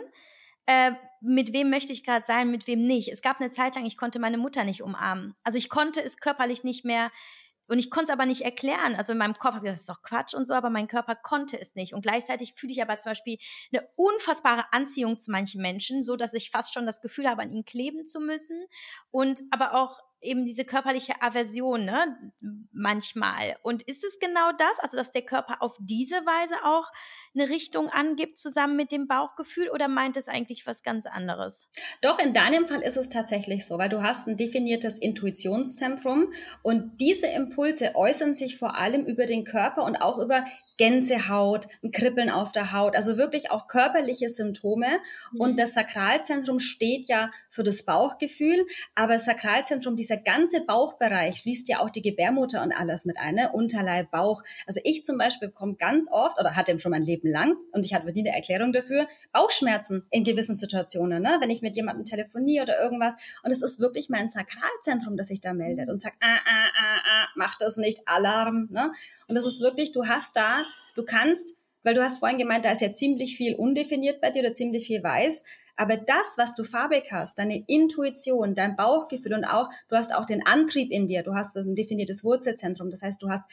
äh, mit wem möchte ich gerade sein, mit wem nicht. Es gab eine Zeit lang, ich konnte meine Mutter nicht umarmen. Also ich konnte es körperlich nicht mehr und ich konnte es aber nicht erklären. Also in meinem Kopf habe ich gesagt, das ist doch Quatsch und so, aber mein Körper konnte es nicht. Und gleichzeitig fühle ich aber zum Beispiel eine unfassbare Anziehung zu manchen Menschen, so dass ich fast schon das Gefühl habe, an ihnen kleben zu müssen. Und aber auch eben diese körperliche Aversion, ne? Manchmal. Und ist es genau das, also dass der Körper auf diese Weise auch eine Richtung angibt, zusammen mit dem Bauchgefühl, oder meint es eigentlich was ganz anderes? Doch, in deinem Fall ist es tatsächlich so, weil du hast ein definiertes Intuitionszentrum und diese Impulse äußern sich vor allem über den Körper und auch über Gänsehaut, ein Kribbeln auf der Haut, also wirklich auch körperliche Symptome. Mhm. Und das Sakralzentrum steht ja für das Bauchgefühl, aber das Sakralzentrum, dieser ganze Bauchbereich schließt ja auch die Gebärmutter und alles mit ein, ne? Unterleib, Bauch. Also ich zum Beispiel bekomme ganz oft, oder hatte schon mein Leben lang, und ich hatte nie eine Erklärung dafür, Bauchschmerzen in gewissen Situationen, ne? wenn ich mit jemandem telefoniere oder irgendwas. Und es ist wirklich mein Sakralzentrum, das sich da meldet und sagt, ah, ah, ah, ah, mach das nicht, Alarm. Ne? Und das ist wirklich, du hast da, du kannst, weil du hast vorhin gemeint, da ist ja ziemlich viel undefiniert bei dir oder ziemlich viel weiß. Aber das, was du farbig hast, deine Intuition, dein Bauchgefühl und auch, du hast auch den Antrieb in dir, du hast das ein definiertes Wurzelzentrum. Das heißt, du hast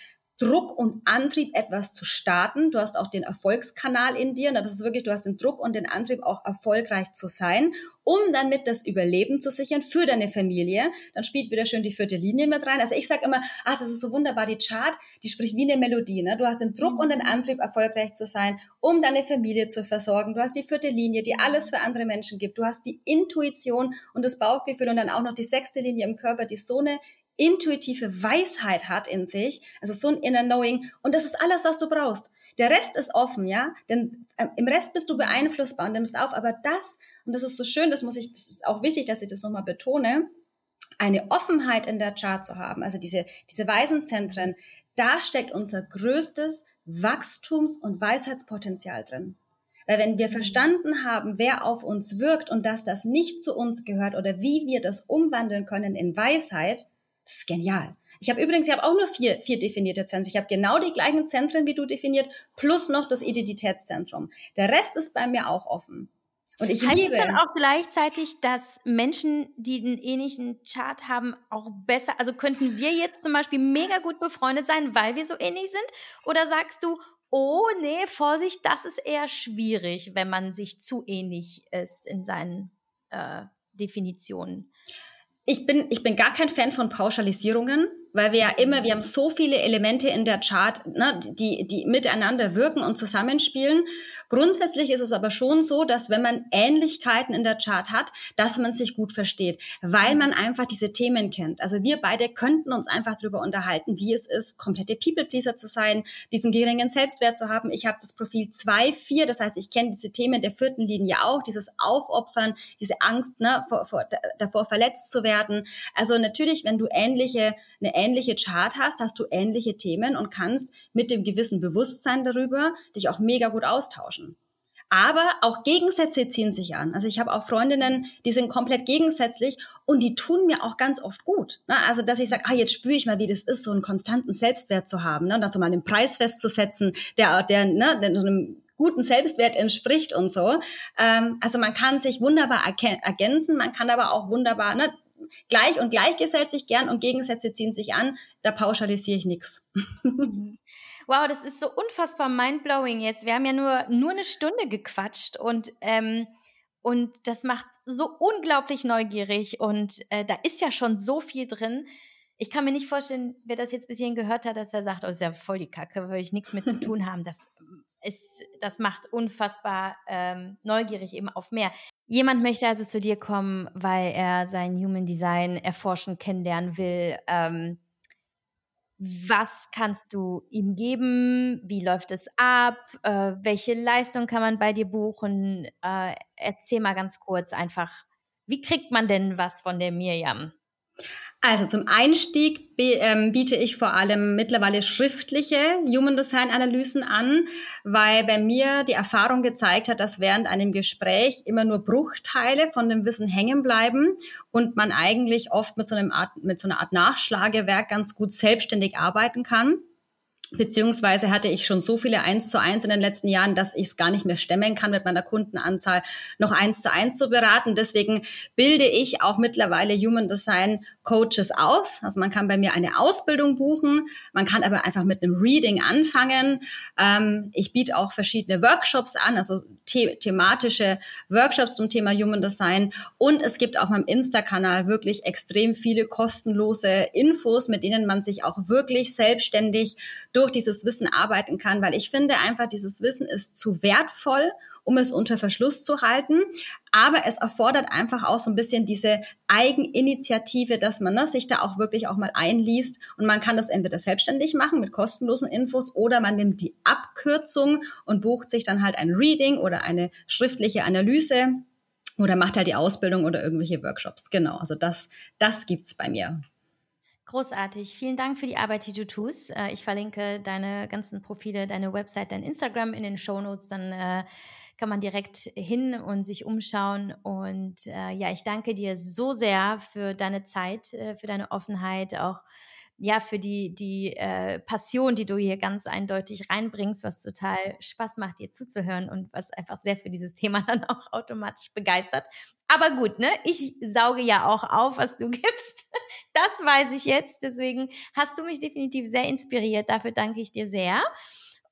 Druck und Antrieb, etwas zu starten. Du hast auch den Erfolgskanal in dir. Das ist wirklich, du hast den Druck und den Antrieb, auch erfolgreich zu sein, um damit das Überleben zu sichern für deine Familie. Dann spielt wieder schön die vierte Linie mit rein. Also ich sage immer, ach, das ist so wunderbar, die Chart, die spricht wie eine Melodie. Ne? Du hast den Druck und den Antrieb, erfolgreich zu sein, um deine Familie zu versorgen. Du hast die vierte Linie, die alles für andere Menschen gibt. Du hast die Intuition und das Bauchgefühl und dann auch noch die sechste Linie im Körper, die so eine intuitive Weisheit hat in sich, also so ein inner Knowing und das ist alles, was du brauchst. Der Rest ist offen, ja, denn äh, im Rest bist du beeinflussbar und nimmst auf, aber das, und das ist so schön, das muss ich, das ist auch wichtig, dass ich das nochmal betone, eine Offenheit in der Chart zu haben, also diese, diese Weisenzentren, da steckt unser größtes Wachstums- und Weisheitspotenzial drin. Weil wenn wir verstanden haben, wer auf uns wirkt und dass das nicht zu uns gehört oder wie wir das umwandeln können in Weisheit, das ist genial. Ich habe übrigens, ich habe auch nur vier, vier definierte Zentren. Ich habe genau die gleichen Zentren wie du definiert, plus noch das Identitätszentrum. Der Rest ist bei mir auch offen. Und ich heißt liebe. es dann auch gleichzeitig, dass Menschen, die einen ähnlichen Chart haben, auch besser, also könnten wir jetzt zum Beispiel mega gut befreundet sein, weil wir so ähnlich sind? Oder sagst du, oh nee, Vorsicht, das ist eher schwierig, wenn man sich zu ähnlich ist in seinen äh, Definitionen? Ich bin, ich bin gar kein Fan von Pauschalisierungen weil wir ja immer, wir haben so viele Elemente in der Chart, ne, die, die miteinander wirken und zusammenspielen. Grundsätzlich ist es aber schon so, dass wenn man Ähnlichkeiten in der Chart hat, dass man sich gut versteht, weil man einfach diese Themen kennt. Also wir beide könnten uns einfach darüber unterhalten, wie es ist, komplette People-Pleaser zu sein, diesen geringen Selbstwert zu haben. Ich habe das Profil 2, 4, das heißt, ich kenne diese Themen der vierten Linie auch, dieses Aufopfern, diese Angst ne, vor, vor, davor verletzt zu werden. Also natürlich, wenn du ähnliche, eine ähnliche Chart hast, hast du ähnliche Themen und kannst mit dem gewissen Bewusstsein darüber dich auch mega gut austauschen. Aber auch Gegensätze ziehen sich an. Also ich habe auch Freundinnen, die sind komplett gegensätzlich und die tun mir auch ganz oft gut. Ne? Also dass ich sage, ah, jetzt spüre ich mal, wie das ist, so einen konstanten Selbstwert zu haben, ne? und dazu mal einen Preis festzusetzen, der, der, ne, so einem guten Selbstwert entspricht und so. Ähm, also man kann sich wunderbar ergänzen, man kann aber auch wunderbar, ne, gleich und gleich gesellt sich gern und Gegensätze ziehen sich an. Da pauschalisiere ich nichts. Wow, das ist so unfassbar mindblowing jetzt. Wir haben ja nur, nur eine Stunde gequatscht und, ähm, und das macht so unglaublich neugierig und äh, da ist ja schon so viel drin. Ich kann mir nicht vorstellen, wer das jetzt bis hierhin gehört hat, dass er sagt, oh, ist ja voll die Kacke, will ich nichts mit zu tun haben. Das ist, das macht unfassbar ähm, neugierig eben auf mehr. Jemand möchte also zu dir kommen, weil er sein Human Design erforschen, kennenlernen will. Ähm, was kannst du ihm geben? Wie läuft es ab? Äh, welche Leistung kann man bei dir buchen? Äh, erzähl mal ganz kurz einfach, wie kriegt man denn was von der Mirjam? Also zum Einstieg ähm, biete ich vor allem mittlerweile schriftliche Human Design Analysen an, weil bei mir die Erfahrung gezeigt hat, dass während einem Gespräch immer nur Bruchteile von dem Wissen hängen bleiben und man eigentlich oft mit so, einem Art, mit so einer Art Nachschlagewerk ganz gut selbstständig arbeiten kann. Beziehungsweise hatte ich schon so viele eins zu eins in den letzten Jahren, dass ich es gar nicht mehr stemmen kann, mit meiner Kundenanzahl noch eins zu eins zu beraten. Deswegen bilde ich auch mittlerweile Human Design Coaches aus. Also man kann bei mir eine Ausbildung buchen, man kann aber einfach mit einem Reading anfangen. Ähm, ich biete auch verschiedene Workshops an, also the thematische Workshops zum Thema Human Design. Und es gibt auf meinem Insta-Kanal wirklich extrem viele kostenlose Infos, mit denen man sich auch wirklich selbstständig durch dieses Wissen arbeiten kann, weil ich finde einfach, dieses Wissen ist zu wertvoll, um es unter Verschluss zu halten. Aber es erfordert einfach auch so ein bisschen diese Eigeninitiative, dass man ne, sich da auch wirklich auch mal einliest. Und man kann das entweder selbstständig machen mit kostenlosen Infos oder man nimmt die Abkürzung und bucht sich dann halt ein Reading oder eine schriftliche Analyse oder macht halt die Ausbildung oder irgendwelche Workshops. Genau, also das, das gibt's bei mir. Großartig. Vielen Dank für die Arbeit, die du tust. Äh, ich verlinke deine ganzen Profile, deine Website, dein Instagram in den Show Notes. Dann äh, kann man direkt hin und sich umschauen. Und äh, ja, ich danke dir so sehr für deine Zeit, für deine Offenheit, auch ja, für die, die äh, Passion, die du hier ganz eindeutig reinbringst, was total Spaß macht, dir zuzuhören und was einfach sehr für dieses Thema dann auch automatisch begeistert. Aber gut, ne? Ich sauge ja auch auf, was du gibst. Das weiß ich jetzt. Deswegen hast du mich definitiv sehr inspiriert. Dafür danke ich dir sehr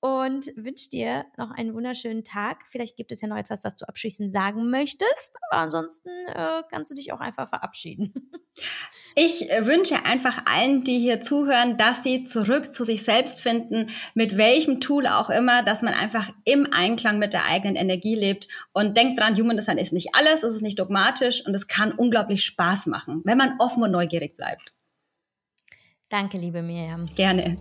und wünsche dir noch einen wunderschönen Tag. Vielleicht gibt es ja noch etwas, was du abschließend sagen möchtest, aber ansonsten äh, kannst du dich auch einfach verabschieden. Ich äh, wünsche einfach allen, die hier zuhören, dass sie zurück zu sich selbst finden, mit welchem Tool auch immer, dass man einfach im Einklang mit der eigenen Energie lebt. Und denkt dran, Human Design ist nicht alles, es ist nicht dogmatisch und es kann unglaublich Spaß machen, wenn man offen und neugierig bleibt. Danke, liebe Miriam. Gerne.